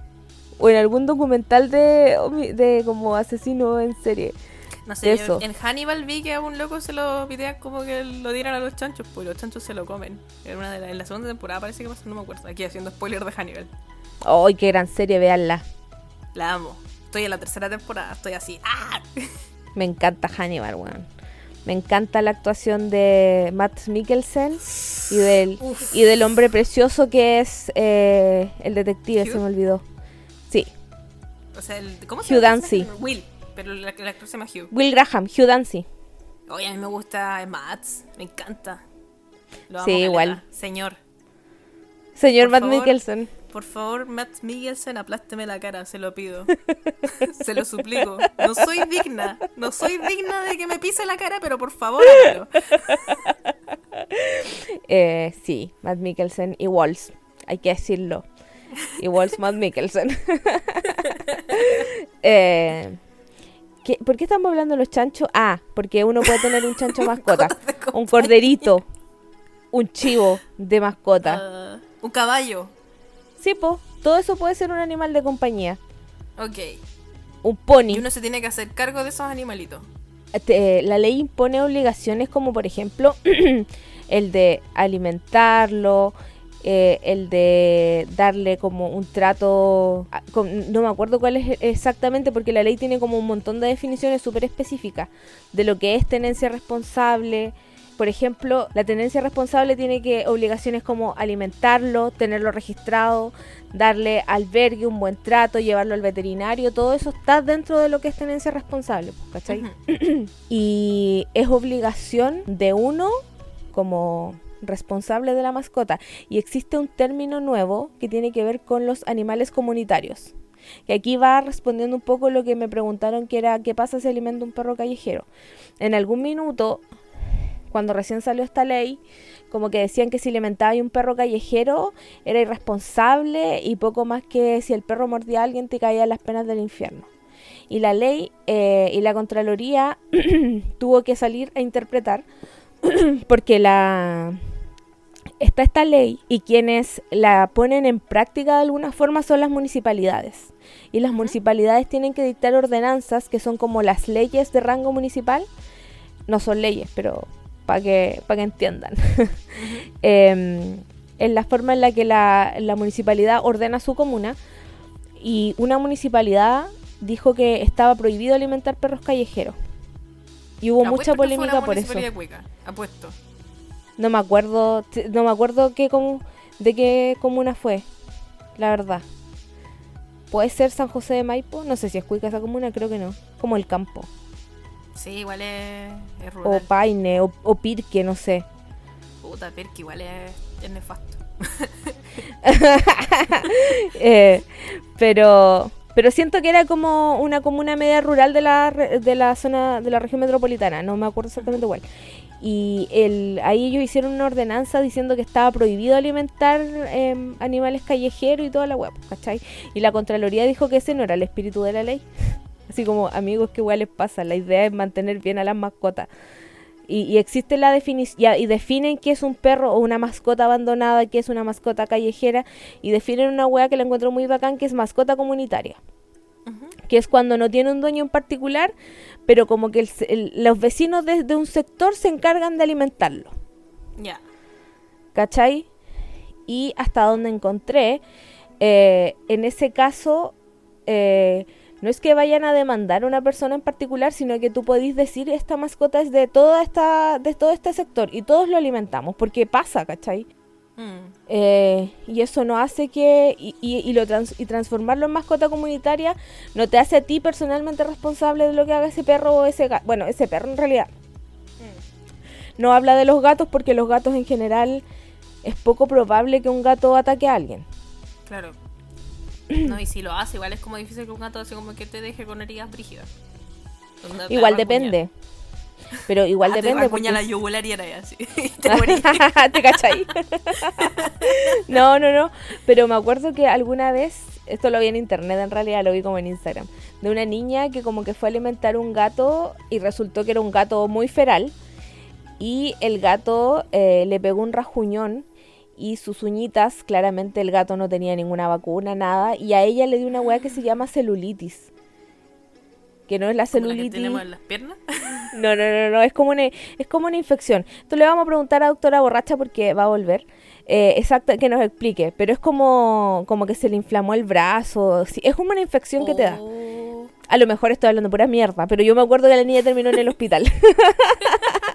O en algún documental de, de como asesino en serie. No sé, Eso. yo en Hannibal vi que a un loco se lo pidea como que lo dieran a los chanchos, pues los chanchos se lo comen. En, una de la, en la segunda temporada parece que pasó, no me acuerdo. Aquí haciendo spoiler de Hannibal. ¡Ay, qué gran serie! Véanla. La amo. Estoy en la tercera temporada, estoy así. ¡Ah! Me encanta Hannibal, weón. Me encanta la actuación de Matt Mikkelsen y del, y del hombre precioso que es eh, el detective, se me olvidó. Sí. O sea, el, ¿cómo se Hugh Dancy. Will, pero el actor se llama Hugh. Will Graham, Hugh Dancy. Oye, a mí me gusta Matt, me encanta. sí, igual. Señor. Señor Matt Mikkelsen. Por favor, Matt Mikkelsen, aplásteme la cara, se lo pido. se lo suplico. No soy digna, no soy digna de que me pise la cara, pero por favor, eh, sí, Matt Mikkelsen y Walls, hay que decirlo. Y Walls Matt Mikkelsen. eh, ¿Por qué estamos hablando de los chanchos? Ah, porque uno puede tener un chancho mascota, un corderito, un chivo de mascota. Ah, un caballo. Sí, todo eso puede ser un animal de compañía. Ok. Un pony. Y uno se tiene que hacer cargo de esos animalitos. la ley impone obligaciones como por ejemplo el de alimentarlo, eh, el de darle como un trato, no me acuerdo cuál es exactamente porque la ley tiene como un montón de definiciones súper específicas de lo que es tenencia responsable, por ejemplo, la tenencia responsable tiene que obligaciones como alimentarlo, tenerlo registrado, darle albergue, un buen trato, llevarlo al veterinario, todo eso está dentro de lo que es tenencia responsable, ¿cachai? y es obligación de uno como responsable de la mascota. Y existe un término nuevo que tiene que ver con los animales comunitarios. Que aquí va respondiendo un poco lo que me preguntaron que era qué pasa si alimenta un perro callejero. En algún minuto cuando recién salió esta ley, como que decían que si alimentaba un perro callejero era irresponsable y poco más que si el perro mordía a alguien te caía las penas del infierno. Y la ley eh, y la Contraloría tuvo que salir a interpretar porque la está esta ley y quienes la ponen en práctica de alguna forma son las municipalidades. Y las municipalidades tienen que dictar ordenanzas que son como las leyes de rango municipal. No son leyes, pero para que, que entiendan. Em, en la forma en la que la, municipalidad ordena su comuna y una municipalidad dijo que estaba prohibido alimentar perros callejeros. Y hubo mucha polémica por eso. Apuesto. No me acuerdo, no me acuerdo qué de qué comuna fue, la verdad. Puede ser San José de Maipo, no sé si es Cuica esa comuna, creo que no. Como el campo. Sí, igual es, rural. O Paine, o, Pirque, no sé. Puta, Pirque igual es, nefasto. Eh, pero pero siento que era como una comuna media rural de la, de la zona de la región metropolitana, no me acuerdo exactamente cuál. Y el, ahí ellos hicieron una ordenanza diciendo que estaba prohibido alimentar em, animales callejeros y toda la web, ¿cachai? Y la Contraloría dijo que ese no era el espíritu de la ley. Así como, amigos, que igual les pasa. La idea es mantener bien a las mascotas. Y, existe la definición, y definen qué es un perro o una mascota abandonada, qué es una mascota callejera, y definen una wea que la encuentro muy bacán, que es mascota comunitaria. Que es cuando no tiene un dueño en particular, pero como que los vecinos de, un sector se encargan de alimentarlo. Ya. ¿Cachai? Y hasta donde encontré, eh, en ese caso, eh, no es que vayan a demandar a una persona en particular, sino que tú podés decir esta mascota es de toda esta, de todo este sector y todos lo alimentamos, porque pasa, ¿cachai? Mm. Eh, y eso no hace que y, y, lo y transformarlo en mascota comunitaria no te hace a ti personalmente responsable de lo que haga ese perro o ese gato. Bueno, ese perro en realidad. Mm. No habla de los gatos porque los gatos en general es poco probable que un gato ataque a alguien. Claro. No, y si lo hace, igual es como difícil que un gato así como que te deje con heridas brígidas. Igual depende. Pero igual ah, depende. Te porque... la yugular y era así. te, ¿Te cachai? no, no, no. Pero me acuerdo que alguna vez, esto lo vi en internet en realidad, lo vi como en Instagram, de una niña que como que fue a alimentar un gato y resultó que era un gato muy feral. Y el gato eh, le pegó un rajuñón y sus uñitas, claramente el gato no tenía ninguna vacuna, nada, y a ella le dio una weá que se llama celulitis. Que no es la celulitis. La tenemos en las piernas? No, no, no, no, es como una, es como una infección. Esto le vamos a preguntar a doctora borracha porque va a volver. Eh, exacto, que nos explique. Pero es como, como que se le inflamó el brazo. es como una infección que te da. Oh, A lo mejor estoy hablando pura mierda, pero yo me acuerdo que la niña terminó en el hospital.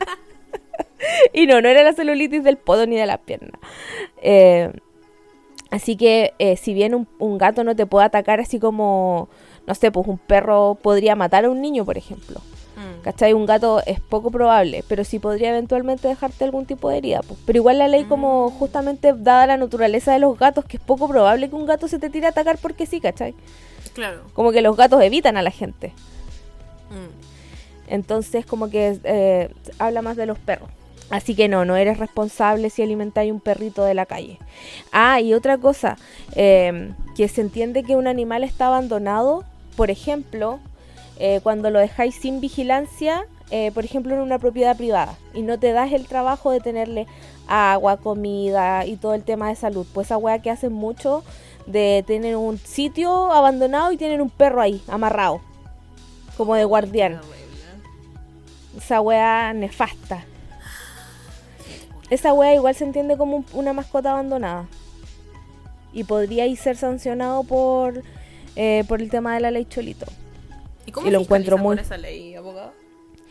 y no, no era la celulitis del podo ni de la pierna. Eh, así que eh, si bien un, un, gato no te puede atacar así como, no sé, pues un perro podría matar a un niño, por ejemplo. Mm. ¿Cachai? Un gato es poco probable, pero sí podría eventualmente dejarte algún tipo de herida. Pues. Pero igual la ley como mm. justamente dada la naturaleza de los gatos, que es poco probable que un gato se te tire a atacar porque sí, ¿cachai? Claro. Como que los gatos evitan a la gente. Mm. Entonces como que eh, habla más de los perros. Así que no, no eres responsable si alimentáis un perrito de la calle. Ah, y otra cosa, em, que se entiende que un animal está abandonado, por ejemplo, eh, cuando lo dejáis sin vigilancia, eh, por ejemplo, en una propiedad privada, y no te das el trabajo de tenerle agua, comida y todo el tema de salud. Pues esa weá que hacen mucho de tener un sitio abandonado y tienen un perro ahí, amarrado, como de guardián. Esa weá nefasta. Esa wea igual se entiende como una mascota abandonada. Y podría ser sancionado por, eh, por el tema de la ley Cholito. ¿Y cómo lo encuentro muy... esa ley, abogado?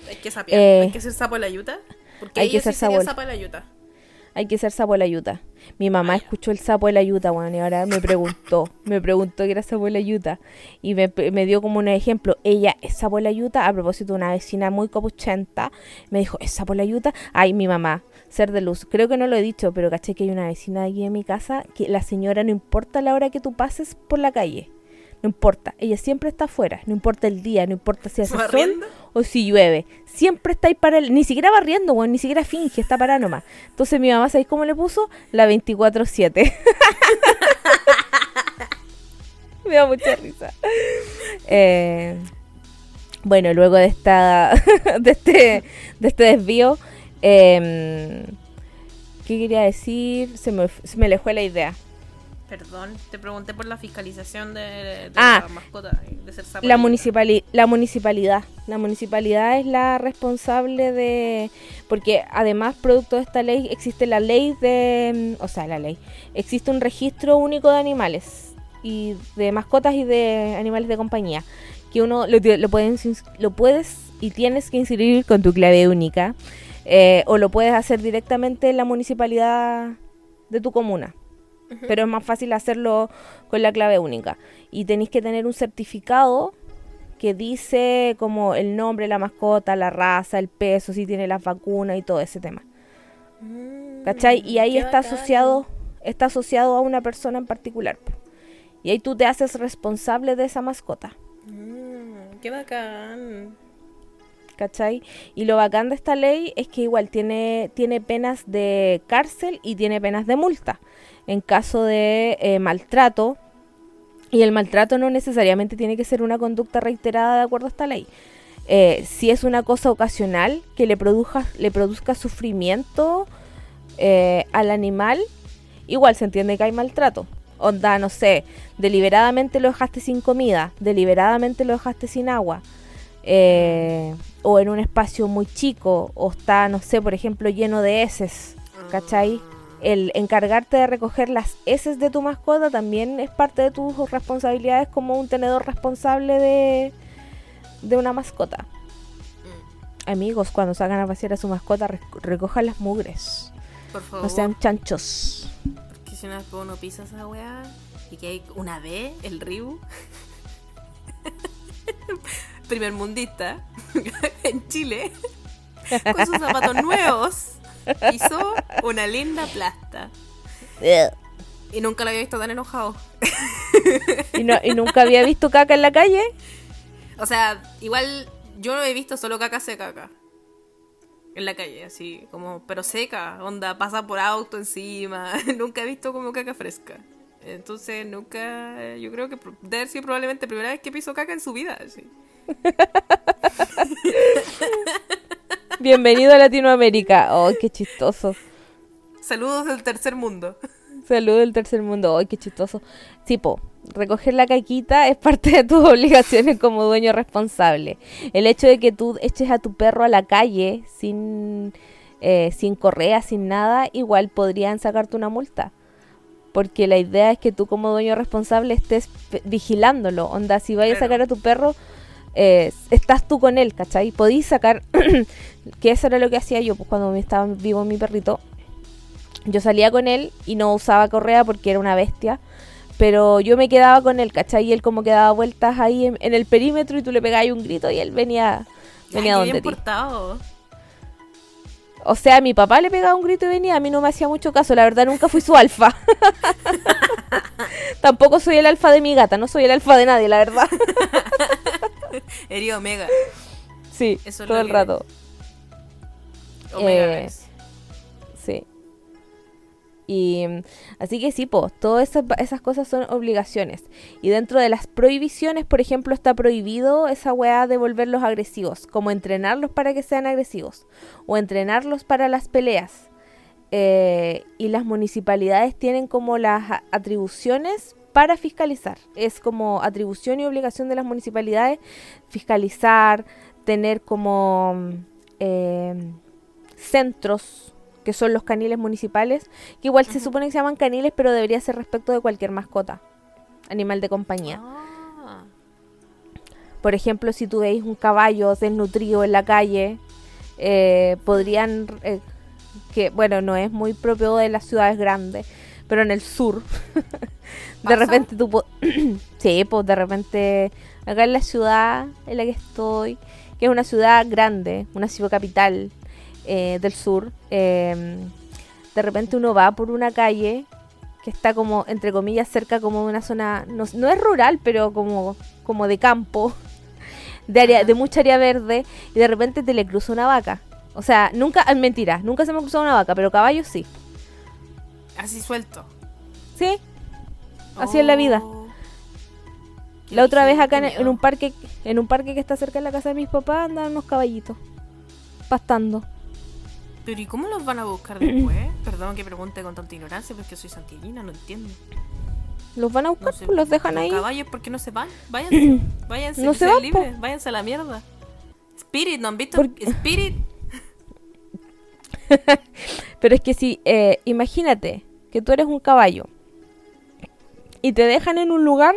¿Hay que, eh, ¿Hay que ser sapo de la yuta? Porque hay que ser sapo. sapo de la yuta hay que ser sapo de la yuta. Mi mamá escuchó el sapo de la yuta, bueno, y ahora me preguntó, me preguntó que era sapo de la yuta. Y me, dio como un ejemplo. Ella es sapo de la yuta, a propósito de una vecina muy copuchenta. Me dijo, ¿es sapo de la yuta? Ay, mi mamá, ser de luz. Creo que no lo he dicho, pero caché que hay una vecina aquí en mi casa que la señora no importa la hora que tú pases por la calle no importa, ella siempre está afuera, no importa el día, no importa si hace sol o si llueve, siempre está ahí para él, ni siquiera barriendo, bueno, ni siquiera finge, está parada nomás. Entonces mi mamá, ¿sabéis cómo le puso? La 24-7. Me da mucha risa. Eh, bueno, luego de esta de este, de este desvío, eh, ¿qué quería decir? Se me, se me le fue la idea. Perdón, te pregunté por la fiscalización de, ah, la mascota, de ser la, municipali la municipalidad. La municipalidad es la responsable de... Porque además, producto de esta ley, existe la ley de... O sea, la ley. Existe un registro único de animales. Y de mascotas y de animales de compañía. Que uno lo, lo, puedes, lo puedes y tienes que inscribir con tu clave única. Eh, o lo puedes hacer directamente en la municipalidad de tu comuna pero es más fácil hacerlo con la clave única. Y tenéis que tener un certificado que dice como el nombre, la mascota, la raza, el peso, si tiene las vacunas y todo ese tema. Mm, ¿Cachai? Y ahí está asociado, está asociado a una persona en particular. Y ahí tú te haces responsable de esa mascota. Mm, qué bacán. ¿Cachai? Y lo bacán de esta ley es que igual tiene, tiene penas de cárcel y tiene penas de multa en caso de eh, maltrato. Y el maltrato no necesariamente tiene que ser una conducta reiterada de acuerdo a esta ley. Eh, si es una cosa ocasional que le produzca, le produzca sufrimiento eh, al animal, igual se entiende que hay maltrato. Onda, no sé, deliberadamente lo dejaste sin comida, deliberadamente lo dejaste sin agua, o en un espacio muy chico, o está, no sé, por ejemplo, lleno de heces, ¿cachai? el encargarte de recoger las heces de tu mascota también es parte de tus responsabilidades como un tenedor responsable de, de una mascota. Mm. Amigos, cuando salgan a pasear a su mascota, recojan las mugres. Por favor. No sean chanchos. Porque si una vez uno pisa esa weá y que hay una B, el Ribu. Primer mundista en Chile. Con sus zapatos nuevos Hizo una linda plasta. Y nunca lo había visto tan enojado. ¿Y, ¿Y nunca había visto caca en la calle? O sea, igual yo no he visto solo caca seca acá. En la calle, así, como, pero seca, onda, pasa por auto encima. nunca he visto como caca fresca. Entonces, nunca, yo creo que debe sido probablemente la primera vez que piso caca en su vida, así. Bienvenido a Latinoamérica. ¡Oh, qué chistoso! Saludos del tercer mundo. Saludos del tercer mundo. ¡Oh, qué chistoso! Tipo, recoger la caquita es parte de tus obligaciones como dueño responsable. El hecho de que tú eches a tu perro a la calle sin, eh, sin correa, sin nada, igual podrían sacarte una multa. Porque la idea es que tú como dueño responsable estés vigilándolo. Onda, si vayas a sacar a tu perro eh, estás tú con él, ¿cachai? Podís sacar, que eso era lo que hacía yo, pues cuando estaba vivo mi perrito, yo salía con él y no usaba correa porque era una bestia, pero yo me quedaba con él, ¿cachai? Y él como que daba vueltas ahí en, el perímetro y tú le pegabas un grito y él venía, venía donde ti. O sea, a mi papá le pegaba un grito y venía, a mí no me hacía mucho caso, la verdad nunca fui su alfa. Tampoco soy el alfa de mi gata, no soy el alfa de nadie, la verdad. Eri Omega. Sí, todo el rato. Omega eh, Sí. Y así que sí, pues, todas esas, cosas son obligaciones. Y dentro de las prohibiciones, por ejemplo, está prohibido esa weá de volverlos agresivos, como entrenarlos para que sean agresivos, o entrenarlos para las peleas. Eh, y las municipalidades tienen como las atribuciones para fiscalizar. Es como atribución y obligación de las municipalidades fiscalizar, tener como eh, centros que son los caniles municipales, que igual se supone que se llaman caniles, pero debería ser respecto de cualquier mascota, animal de compañía. Ah. Por ejemplo, si tú veis un caballo desnutrido en la calle, eh, podrían, eh, que bueno, no es muy propio de las ciudades grandes, pero en el sur, de repente tú, sí, pues de repente, acá en la ciudad en la que estoy, que es una ciudad grande, una ciudad capital, eh, del sur, em, de repente uno va por una calle que está como, entre comillas, cerca como de una zona, no, es rural, pero como, como de campo, de, área, de mucha área verde, y de repente te le cruza una vaca. O sea, nunca, es mentira, nunca se me ha cruzado una vaca, pero caballos sí. Así suelto. Sí, así es la vida. Oh. La otra vez acá en, un parque, en un parque que está cerca de la casa de mis papás, andan unos caballitos pastando. Pero ¿y cómo los van a buscar después? Perdón que pregunte con tanta ignorancia, pero es que soy santillina, no entiendo. Los van a buscar, pues los dejan ahí. Los caballos, ¿por qué no se van? Váyanse, váyanse, no se van, libres, váyanse a la mierda. Spirit, ¿no han visto? Spirit. pero es que si, eh, imagínate que tú eres un caballo y te dejan en un lugar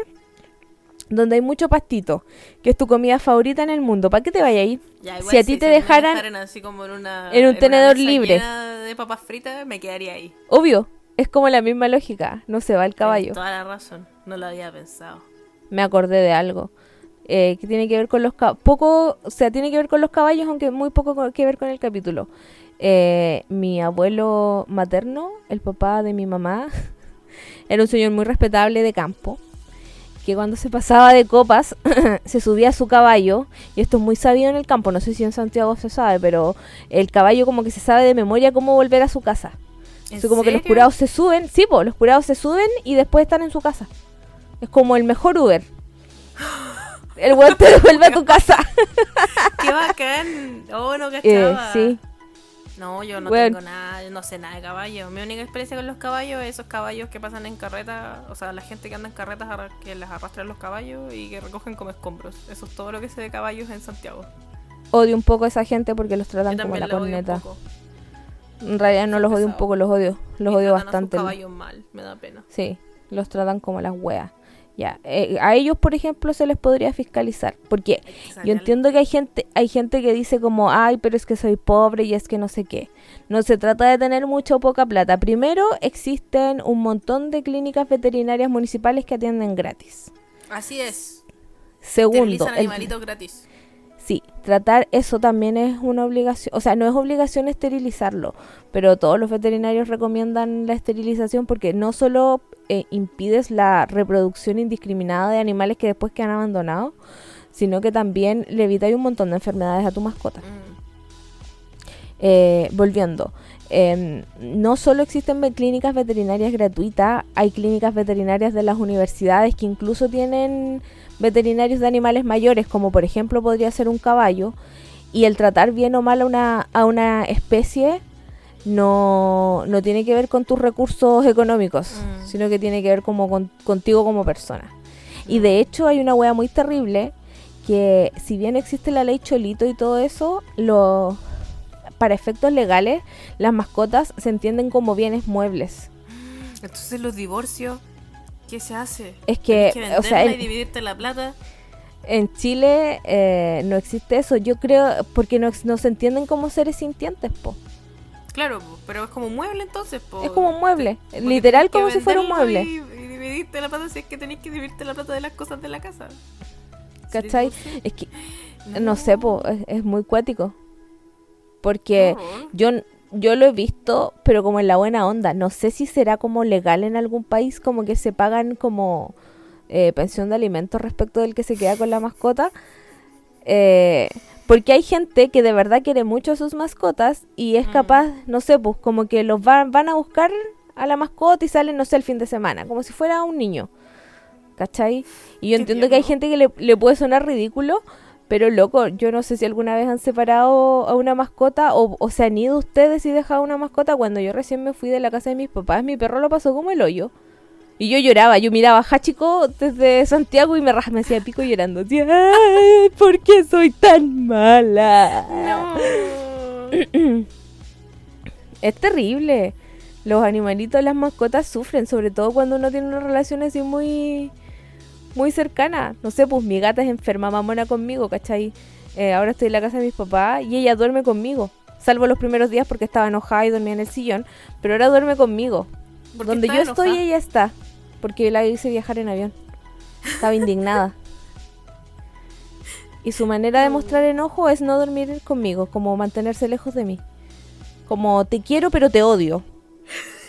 donde hay mucho pastito, que es tu comida favorita en el mundo, ¿para qué te vaya a ir? si a ti te dejaran, así como en, una, en un tenedor libre de papas fritas, me quedaría ahí. Obvio, es como la misma lógica, no se va el caballo. toda la razón, no lo había pensado. Me acordé de algo. Eh, que tiene que ver con los poco, o sea, tiene que ver con los caballos, aunque muy poco que ver con el capítulo. Eh, mi abuelo materno, el papá de mi mamá, era un señor muy respetable de campo que cuando se pasaba de copas se subía a su caballo, y esto es muy sabido en el campo, no sé si en Santiago se sabe, pero el caballo como que se sabe de memoria cómo volver a su casa. Es como que los curados se suben, sí, los curados se suben y después están en su casa. Es como el mejor Uber. El weón te devuelve a tu casa. ¡Qué bacán! Oh, no eh, sí. No, yo no tengo nada, no sé nada de caballos. Mi única experiencia con los caballos es esos caballos que pasan en carretas, o sea, la gente que anda en carretas que les arrastran los caballos y que recogen como escombros. Eso es todo lo que sé de caballos en Santiago. Odio un poco a esa gente porque los tratan como la corneta. En realidad no los odio un poco, los odio. Los odio bastante. A caballos mal, me da pena. Sí, los tratan como las weas. Ya, eh, a ellos, por ejemplo, se les podría fiscalizar, porque yo entiendo que hay gente, hay gente que dice como, ay, pero es que soy pobre y es que no sé qué. No se trata de tener mucha o poca plata. Primero, existen un montón de clínicas veterinarias municipales que atienden gratis. Así es. Segundo, animalitos gratis. Sí, tratar eso también es una obligación, o sea, no es obligación esterilizarlo, pero todos los veterinarios recomiendan la esterilización porque no solo eh, impides la reproducción indiscriminada de animales que después quedan abandonados, sino que también le evita un montón de enfermedades a tu mascota. Mm. Eh, volviendo, em, no solo existen clínicas veterinarias gratuitas, hay clínicas veterinarias de las universidades que incluso tienen veterinarios de animales mayores, como por ejemplo podría ser un caballo, y el tratar bien o mal a una, a una especie no, no tiene que ver con tus recursos económicos, mm. sino que tiene que ver como contigo como persona. Y de hecho hay una wea muy terrible que si bien existe la ley Cholito y todo eso, lo, para efectos legales las mascotas se entienden como bienes muebles. Entonces los divorcios ¿Qué se hace? Es que, o sea, y dividirte la plata. en Chile eh, no existe eso. Yo creo, porque no, no se entienden como seres sintientes, po. Claro, pero es como un mueble entonces, po. Es como un mueble, Porque literal tenés como si fuera un mueble. Y, y dividirte la plata si es que tenéis que dividirte la plata de las cosas de la casa. ¿Cachai? Sí, Es que, no sé, po, es, es muy cuático. Porque yo, yo lo he visto, pero como en la buena onda. No sé si será como legal en algún país, como que se pagan como eh, pensión de alimentos respecto del que se queda con la mascota. Eh, porque hay gente que de verdad quiere mucho a sus mascotas y es Mm. capaz, no sé, pues como que los van, van a buscar a la mascota y salen, no sé, el fin de semana, como si fuera un niño. ¿Cachai? Y yo Qué entiendo que hay gente que le, le puede sonar ridículo, pero loco, yo no sé si alguna vez han separado a una mascota o, o se han ido ustedes y dejado una mascota. Cuando yo recién me fui de la casa de mis papás, mi perro lo pasó como el hoyo. Y yo lloraba, yo miraba a Hachiko desde Santiago y me, me hacía pico llorando. "Ay, ¿Por qué soy tan mala? No. Es terrible. Los animalitos, las mascotas sufren, sobre todo cuando uno tiene una relación así muy, muy cercana. No sé, pues mi gata es enferma, mamona conmigo, ¿cachai? Eh, ahora estoy en la casa de mis papás y ella duerme conmigo. Salvo los primeros días porque estaba enojada y dormía en el sillón. Pero ahora duerme conmigo. ¿Por qué Donde yo estoy, ella está. Porque la hice viajar en avión. Estaba indignada. Y su manera de mostrar enojo es no dormir conmigo, como mantenerse lejos de mí. Como te quiero pero te odio.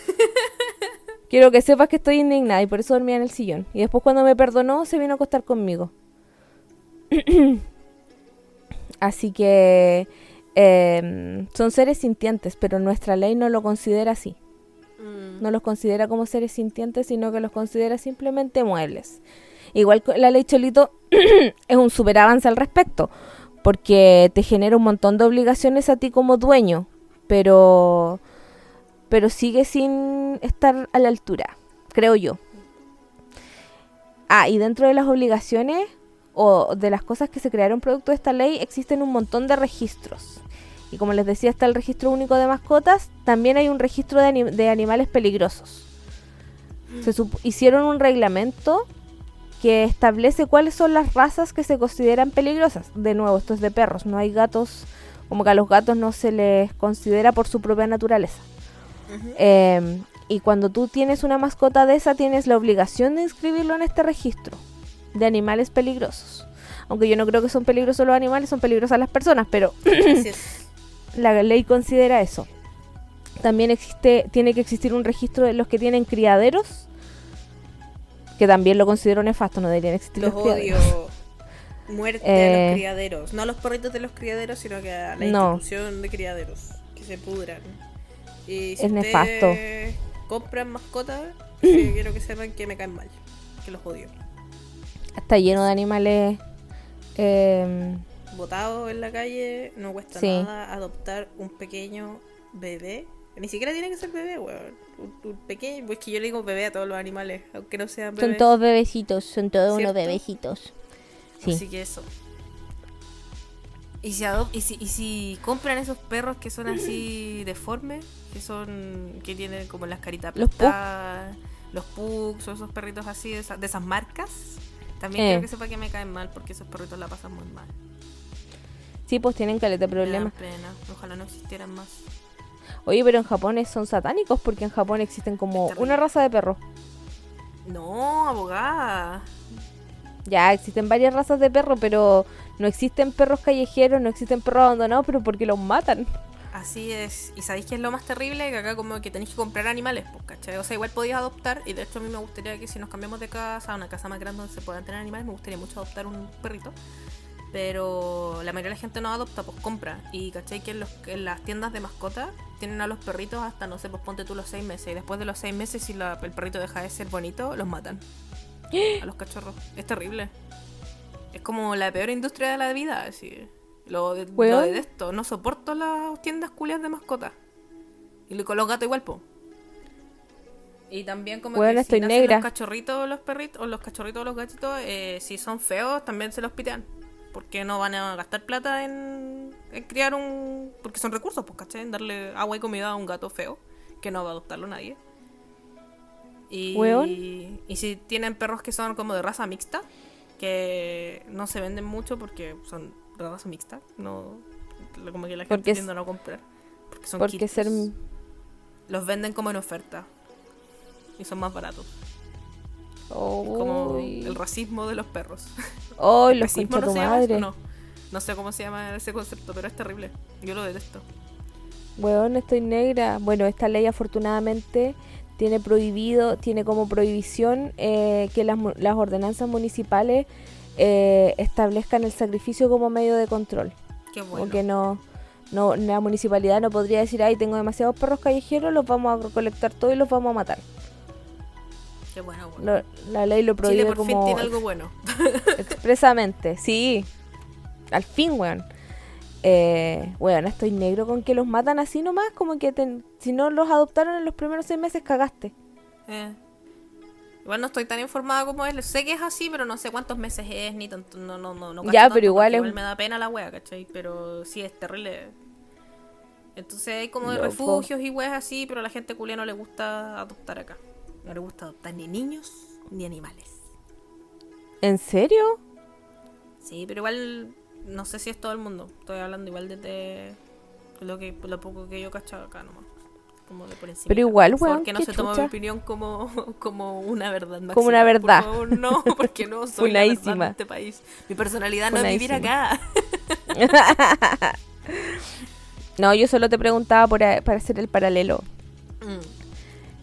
Quiero que sepas que estoy indignada y por eso dormía en el sillón. Y después cuando me perdonó se vino a acostar conmigo. Así que em, son seres sintientes, pero nuestra ley no lo considera así. Mm. No los considera como seres sintientes, sino que los considera simplemente muebles. Igual que la ley Cholito es un super avance al respecto, porque te genera un montón de obligaciones a ti como dueño, pero pero sigue sin estar a la altura, creo yo. Ah, y dentro de las obligaciones o de las cosas que se crearon producto de esta ley existen un montón de registros. Y como les decía, está el registro único de mascotas, también hay un registro de, de animales peligrosos. Se hicieron un reglamento que establece cuáles son las razas que se consideran peligrosas. De nuevo, esto es de perros, no hay gatos, como que a los gatos no se les considera por su propia naturaleza. Eh, y cuando tú tienes una mascota de esa, tienes la obligación de inscribirlo en este registro de animales peligrosos. Aunque yo no creo que son peligrosos los animales, son peligrosas las personas, pero. la ley considera eso. También existe, tiene que existir un registro de los que tienen criaderos, que también lo considero nefasto, no deberían existir Los los, criaderos. odio. Muerte a Eh. los criaderos. No a los perritos de los criaderos, sino que a la No. institución de criaderos. Que se pudran. Y si Es nefasto. compran mascotas, sí, quiero que sepan que me caen mal. Que los odio. Está lleno de animales. eh, Botados en la calle, no cuesta Sí. nada adoptar un pequeño bebé. Ni siquiera tiene que ser bebé, weón. Un, un pequeño, pues que yo le digo bebé a todos los animales, aunque no sean bebés. son todos bebecitos, son todos unos bebecitos. Sí. Así que eso. Y si, y, si, y si compran esos perros que son así deformes, que son que tienen como las caritas Los los pugs o esos perritos así de, esa- de esas marcas, también Eh. quiero que sepa que me caen mal porque esos perritos la pasan muy mal. Sí, pues tienen caleta de problemas. pena. Ojalá no existieran más. Oye, pero en Japón son satánicos porque en Japón existen como una raza de perros. No, abogada. Ya existen varias razas de perros, pero no existen perros callejeros, no existen perros abandonados, pero porque los matan. Así es. ¿Y sabéis qué es lo más terrible? Que acá como que tenéis que comprar animales, pues, ¿cachai? O sea, igual podías adoptar. Y de hecho a mí me gustaría que si nos cambiamos de casa a una casa más grande donde se puedan tener animales, me gustaría mucho adoptar un perrito. Pero la mayoría de la gente no adopta, pues compra. Y ¿cachai? Que en, los, en las tiendas de mascotas tienen a los perritos hasta, no sé, pues ponte tú los seis meses. Y después de los seis meses, si la- el perrito deja de ser bonito, los matan. A los cachorros. Es terrible. Es como la peor industria de la vida, así. Lo, de, lo Weón. de esto. No soporto las tiendas culias de mascotas. Y con los gatos igual, po. Y también como que estoy si nacen negra. los cachorritos o los perritos, o los cachorritos o los gatitos, eh, si son feos, también se los pitean. Porque no van a gastar plata en, en criar un... Porque son recursos, pues, ¿cachai? En darle agua y comida a un gato feo, que no va a adoptarlo nadie. Y, y si tienen perros que son como de raza mixta, que no se venden mucho porque son de raza mixta, no como que la gente tiende a no comprar. Porque son Porque ser... Los venden como en oferta. Y son más baratos. Como Uy. el racismo de los perros. Ay, los ¿Racismo concha no tu se llama eso? madre. No. No sé cómo se llama ese concepto, pero es terrible. Yo lo detesto. Weón, estoy negra. Bueno, esta ley afortunadamente tiene prohibido, tiene como prohibición eh, que las, las ordenanzas municipales eh, establezcan el sacrificio como medio de control. Qué bueno. que no, no, la municipalidad no podría decir, ay, tengo demasiados perros callejeros, los vamos a recolectar todos y los vamos a matar. Qué bueno, bueno. Lo- la ley lo Chile prohíbe por fin como tiene algo bueno. expresamente, sí. Al fin, weón. Eh, weón, estoy negro con que los matan así nomás, como que si no los adoptaron en los primeros seis meses, cagaste. Eh. Igual no estoy tan informada como él. Sé que es así, pero no sé cuántos meses es, ni tanto. No, no, no, no cacho Ya, tanto, pero igual es- me da pena la wea, ¿cachai? Pero sí, es terrible. Entonces hay como de Loco. refugios y weas así, pero a la gente culia no le gusta adoptar acá. No le gusta adoptar ni niños ni animales. ¿En serio? Sí, pero igual no sé si es todo el mundo. Estoy hablando igual desde lo que lo poco que yo cachado acá nomás. Como de por encima. Pero igual, Por weón, que no se tome mi chucha. opinión como, como una verdad máxima. Como una Por verdad. favor, no, porque no soy la verdad de este país. Mi personalidad no es vivir acá. No, yo solo te preguntaba por para hacer el paralelo. Mm.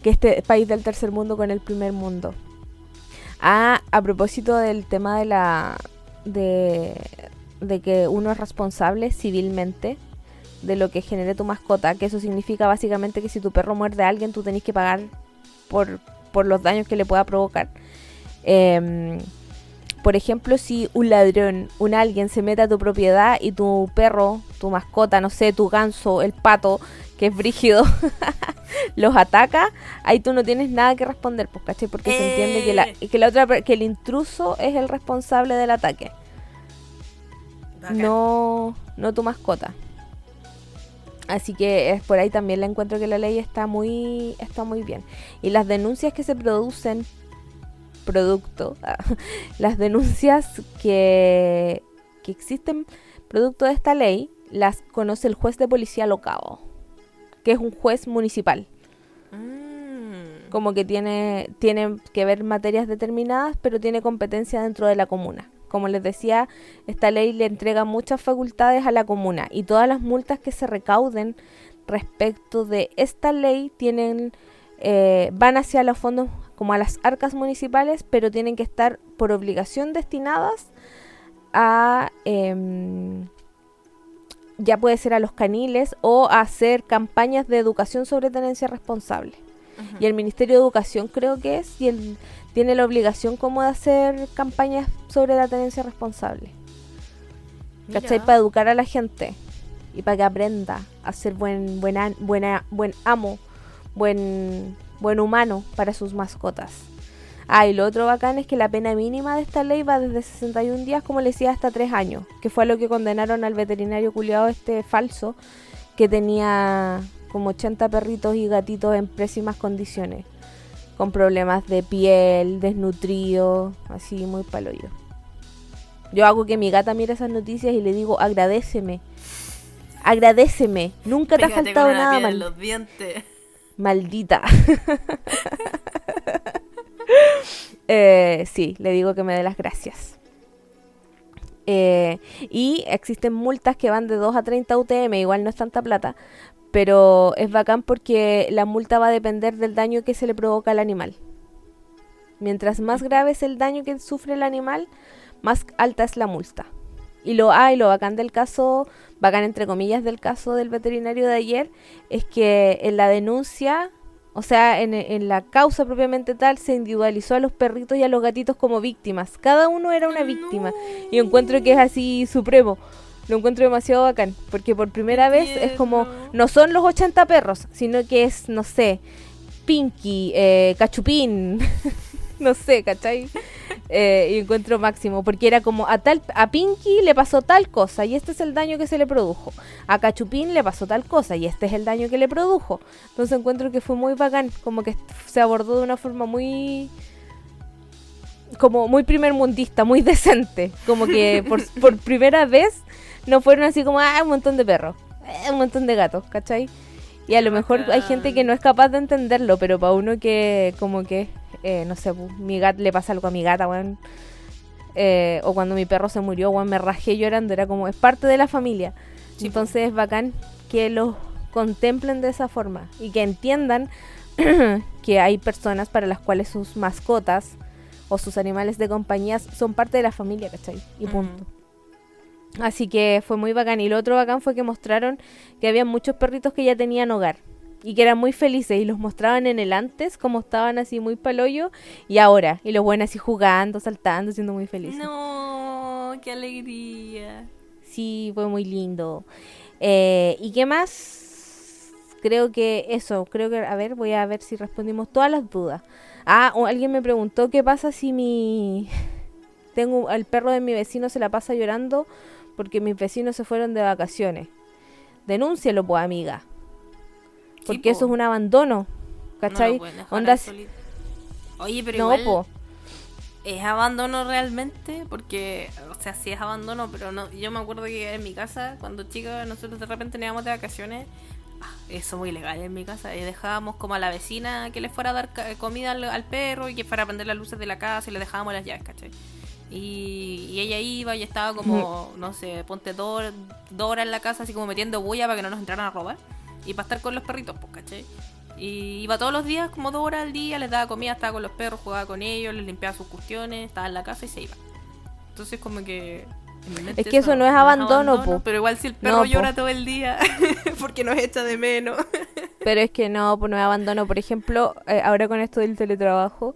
Que este país del tercer mundo con el primer mundo. Ah, a propósito del tema de la. de. que uno es responsable civilmente de lo que genere tu mascota, que eso significa básicamente que si tu perro muerde a alguien, tú tenés que pagar por, por los daños que le pueda provocar. Em, por ejemplo, si un ladrón, un alguien se mete a tu propiedad y tu perro, tu mascota, no sé, tu ganso, el pato, que es brígido, los ataca, ahí tú no tienes nada que responder, pues, ¿cachai? Porque se entiende que, la, Eh. que, la otra, que el intruso es el responsable del ataque, Bacán. no, no tu mascota. Así que es por ahí también le encuentro que la ley está muy, está muy bien. Y las denuncias que se producen, producto, las denuncias que, que existen producto de esta ley, las conoce el juez de policía local, que es un juez municipal. Mm. Como que tiene, tiene que ver materias determinadas, pero tiene competencia dentro de la comuna. Como les decía, esta ley le entrega muchas facultades a la comuna y todas las multas que se recauden respecto de esta ley tienen eh, van hacia los fondos como a las arcas municipales, pero tienen que estar por obligación destinadas a em, ya puede ser a los caniles o a hacer campañas de educación sobre tenencia responsable. Y el Ministerio de Educación creo que es, y él tiene la obligación como de hacer campañas sobre la tenencia responsable. ¿Cachai? Para educar a la gente y para que aprenda a ser buen, buen, an- buena, buen amo, buen, buen humano para sus mascotas. Ah, y lo otro bacán es que la pena mínima de esta ley va desde 61 días, como le decía, hasta 3 años, que fue a lo que condenaron al veterinario culiado este falso, que tenía como 80 perritos y gatitos en pésimas condiciones, con problemas de piel, desnutrido, así muy paloyo. Yo hago que mi gata mire esas noticias y le digo, agradeceme. Agradeceme. Nunca te ha faltado nada mal. los dientes. Maldita. Eh, sí, le digo que me dé las gracias. Eh, y existen multas que van de 2 a 30 UTM, igual no es tanta plata, pero es bacán porque la multa va a depender del daño que se le provoca al animal. Mientras más grave es el daño que sufre el animal, más alta es la multa. Y lo hay, lo bacán del caso, bacán entre comillas del caso del veterinario de ayer, es que en la denuncia, o sea, en, en la causa propiamente tal, se individualizó a los perritos y a los gatitos como víctimas. Cada uno era una víctima. Y encuentro que es así supremo. Lo encuentro demasiado bacán. Porque por primera vez es como, no son los 80 perros, sino que es, no sé, Pinky, eh, Cachupín. no sé, ¿cachai? Eh, y encuentro máximo, porque era como a tal a Pinky le pasó tal cosa y este es el daño que se le produjo. A Cachupín le pasó tal cosa y este es el daño que le produjo. Entonces encuentro que fue muy bacán, como que se abordó de una forma muy como muy primer mundista, muy decente. Como que por, por primera vez no fueron así como, ah, un montón de perros, eh, un montón de gatos, ¿cachai? Y a lo mejor hay gente que no es capaz de entenderlo, pero para uno que como que, eh, no sé, pues, mi gat le pasa algo a mi gata, weón. eh, o cuando mi perro se murió, weón, me rajé llorando, era como, es parte de la familia. Sí, Entonces es bacán que los contemplen de esa forma y que entiendan que hay personas para las cuales sus mascotas o sus animales de compañía son parte de la familia, ¿cachai? Y punto. Así que fue muy bacán. Y lo otro bacán fue que mostraron que había muchos perritos que ya tenían hogar. Y que eran muy felices. Y los mostraban en el antes, como estaban así muy palollo. Y ahora. Y los buenos así jugando, saltando, siendo muy felices. No, qué alegría. Sí, fue muy lindo. Eh, ¿Y qué más? Creo que eso, creo que, a ver, voy a ver si respondimos todas las dudas. Ah, alguien me preguntó qué pasa si mi... Tengo el perro de mi vecino se la pasa llorando porque mis vecinos se fueron de vacaciones. Denúncialo, pues, amiga. Sí, Porque po. eso es un abandono. No ¿Cachai? lo pueden dejar Onda ahí si- solito. Oye, pero no, igual po. es abandono realmente, porque, o sea, sí es abandono, pero no. Yo me acuerdo que en mi casa, cuando chica, nosotros de repente teníamos de vacaciones. ah, Eso muy legal en mi casa. Y dejábamos como a la vecina que le fuera a dar comida al, al perro y que fuera a prender las luces de la casa y le dejábamos las llaves, ¿cachai? Y, y ella iba y estaba como, no sé, ponte dos dos horas en la casa, así como metiendo bulla para que no nos entraran a robar. Y para estar con los perritos, pues, ¿cachai? Y iba todos los días, como dos horas al día, les daba comida, estaba con los perros, jugaba con ellos, les limpiaba sus cuestiones, estaba en la casa y se iba. Entonces, como que. Es que eso no es abandono, po. Pero igual si el perro No, po. llora todo el día, porque nos echa de menos. Pero es que no, pues no me abandono. Por ejemplo, eh, ahora con esto del teletrabajo,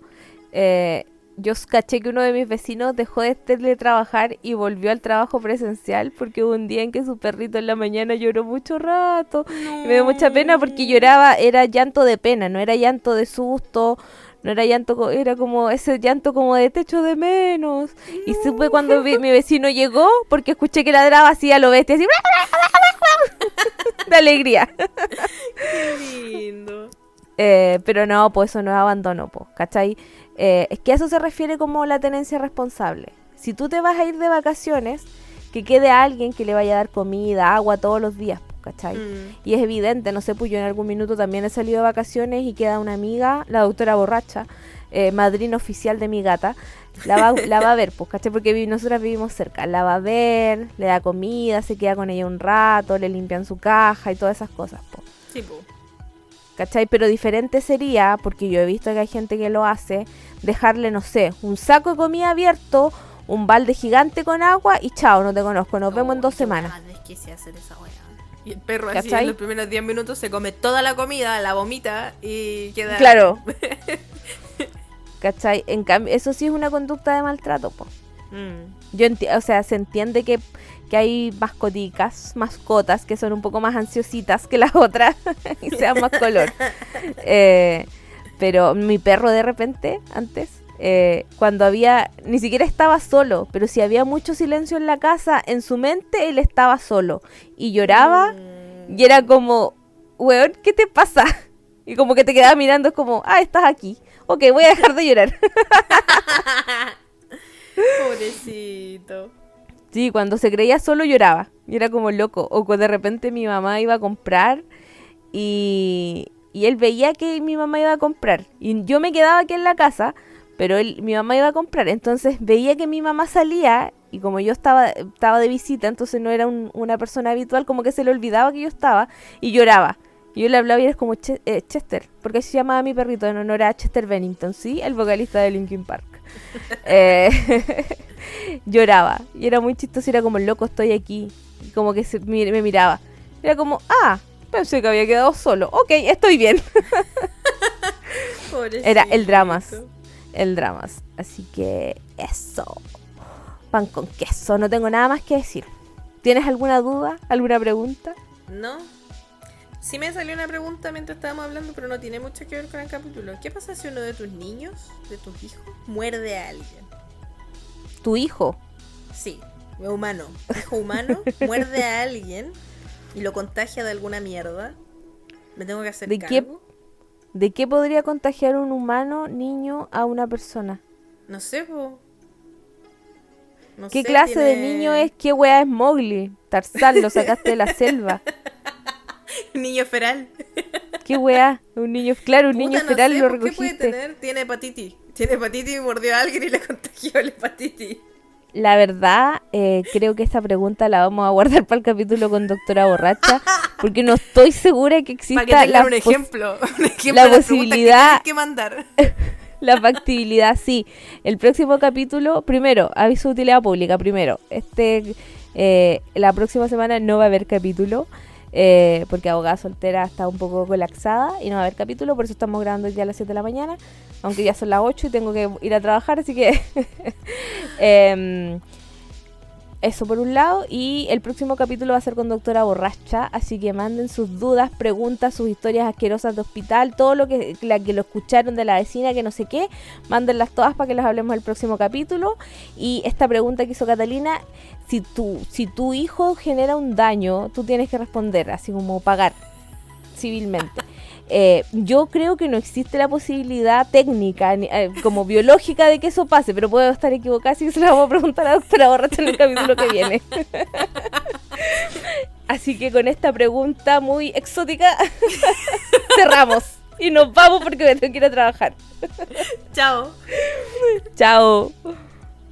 eh, yo caché que uno de mis vecinos dejó de teletrabajar y volvió al trabajo presencial porque hubo un día en que su perrito en la mañana lloró mucho rato. Y me dio mucha pena porque lloraba, era llanto de pena, no era llanto de susto, no era llanto, era como ese llanto como de techo de menos. Y supe cuando mi vecino llegó porque escuché que ladraba así a lo bestia, así de alegría. Qué lindo. Eh, pero no, pues eso no es abandono, pues, ¿cachai? Eh, es que a eso se refiere como la tenencia responsable. Si tú te vas a ir de vacaciones, que quede alguien que le vaya a dar comida, agua todos los días, pues, ¿cachai? Mm. Y es evidente, no sé, pues yo en algún minuto también he salido de vacaciones y queda una amiga, la doctora borracha, eh, madrina oficial de mi gata, la va, la va a ver, pues, ¿cachai? Porque vi- nosotras vivimos cerca, la va a ver, le da comida, se queda con ella un rato, le limpian su caja y todas esas cosas, pues. Sí, po. ¿Cachai? Pero diferente sería, porque yo he visto que hay gente que lo hace, dejarle, no sé, un saco de comida abierto, un balde gigante con agua y chao, no te conozco, nos vemos en dos semanas. Es que sé hacer esa. Y el perro así en los primeros 10 minutos se come toda la comida, la vomita y queda. Claro. ¿Cachai? En cambio, eso sí es una conducta de maltrato, po. Mm. Yo enti- o sea, se entiende que, que hay mascoticas, mascotas que son un poco más ansiositas que las otras y sean más color. Eh, pero mi perro de repente, antes, eh, cuando había, ni siquiera estaba solo, pero si había mucho silencio en la casa, en su mente él estaba solo y lloraba Mm. y era como, weón, ¿qué te pasa? Y como que te quedaba mirando, es como, ah, estás aquí. Ok, voy a dejar de llorar. Pobrecito. Sí, cuando se creía solo lloraba. Y era como loco. O cuando de repente mi mamá iba a comprar y, y él veía que mi mamá iba a comprar. Y yo me quedaba aquí en la casa, pero él, mi mamá iba a comprar. Entonces veía que mi mamá salía y como yo estaba, estaba de visita, entonces no era un- una persona habitual, como que se le olvidaba que yo estaba y lloraba. Y yo le hablaba y era como "Che- eh, Chester, porque se llamaba mi perrito en honor a Chester Bennington, ¿sí? El vocalista de Linkin Park. Eh, lloraba y era muy chistoso, era como loco, estoy aquí. Y como que se, mi- me miraba. Era como, ah, pensé que había quedado solo. Ok, estoy bien. Era el dramas. El dramas. Así que eso. Pan con queso. No tengo nada más que decir. ¿Tienes alguna duda? ¿Alguna pregunta? ¿No? Sí me salió una pregunta mientras estábamos hablando, pero no tiene mucho que ver con el capítulo. ¿Qué pasa si uno de tus niños, de tus hijos, muerde a alguien? ¿Tu hijo? Sí, humano. Hijo humano, muerde a alguien y lo contagia de alguna mierda. ¿Me tengo que hacer ¿De qué- cargo? ¿De qué podría contagiar un humano, niño, a una persona? No sé, po. No ¿Qué sé, clase de niño es? ¿Qué weá es Mowgli? Tarzán, lo sacaste de la selva. Niño feral. ¿Qué weá? Un niño, claro, un Puta, niño no feral sé, lo ¿por ¿Qué puede recogiste. tener? Tiene hepatitis. Tiene hepatitis y mordió a alguien y le contagió la hepatitis. La verdad, eh, creo que esta pregunta la vamos a guardar para el capítulo con Doctora Borracha, porque no estoy segura que exista que la un ejemplo. Un ejemplo la posibilidad- que mandar. La factibilidad, sí. El próximo capítulo, primero, aviso de utilidad pública, primero. Este, eh, la próxima semana no va a haber capítulo, eh, porque abogada soltera está un poco colapsada y no va a haber capítulo, por eso estamos grabando ya a las 7 de la mañana, aunque ya son las 8 y tengo que ir a trabajar, así que... em, eso por un lado. Y el próximo capítulo va a ser con Doctora Borracha. Así que manden sus dudas, preguntas, sus historias asquerosas de hospital, todo lo que, la que lo escucharon de la vecina, que no sé qué. Mándenlas todas para que las hablemos el próximo capítulo. Y esta pregunta que hizo Catalina: si tu, si tu hijo genera un daño, tú tienes que responder, así como pagar civilmente. Eh, yo creo que no existe la posibilidad técnica, ni- eh, como biológica, de que eso pase, pero puedo estar equivocada, así que se la vamos a preguntar a la doctora Borracha en el capítulo que viene. así que con esta pregunta muy exótica, cerramos y nos vamos porque me tengo que ir a trabajar. Chao. Chao.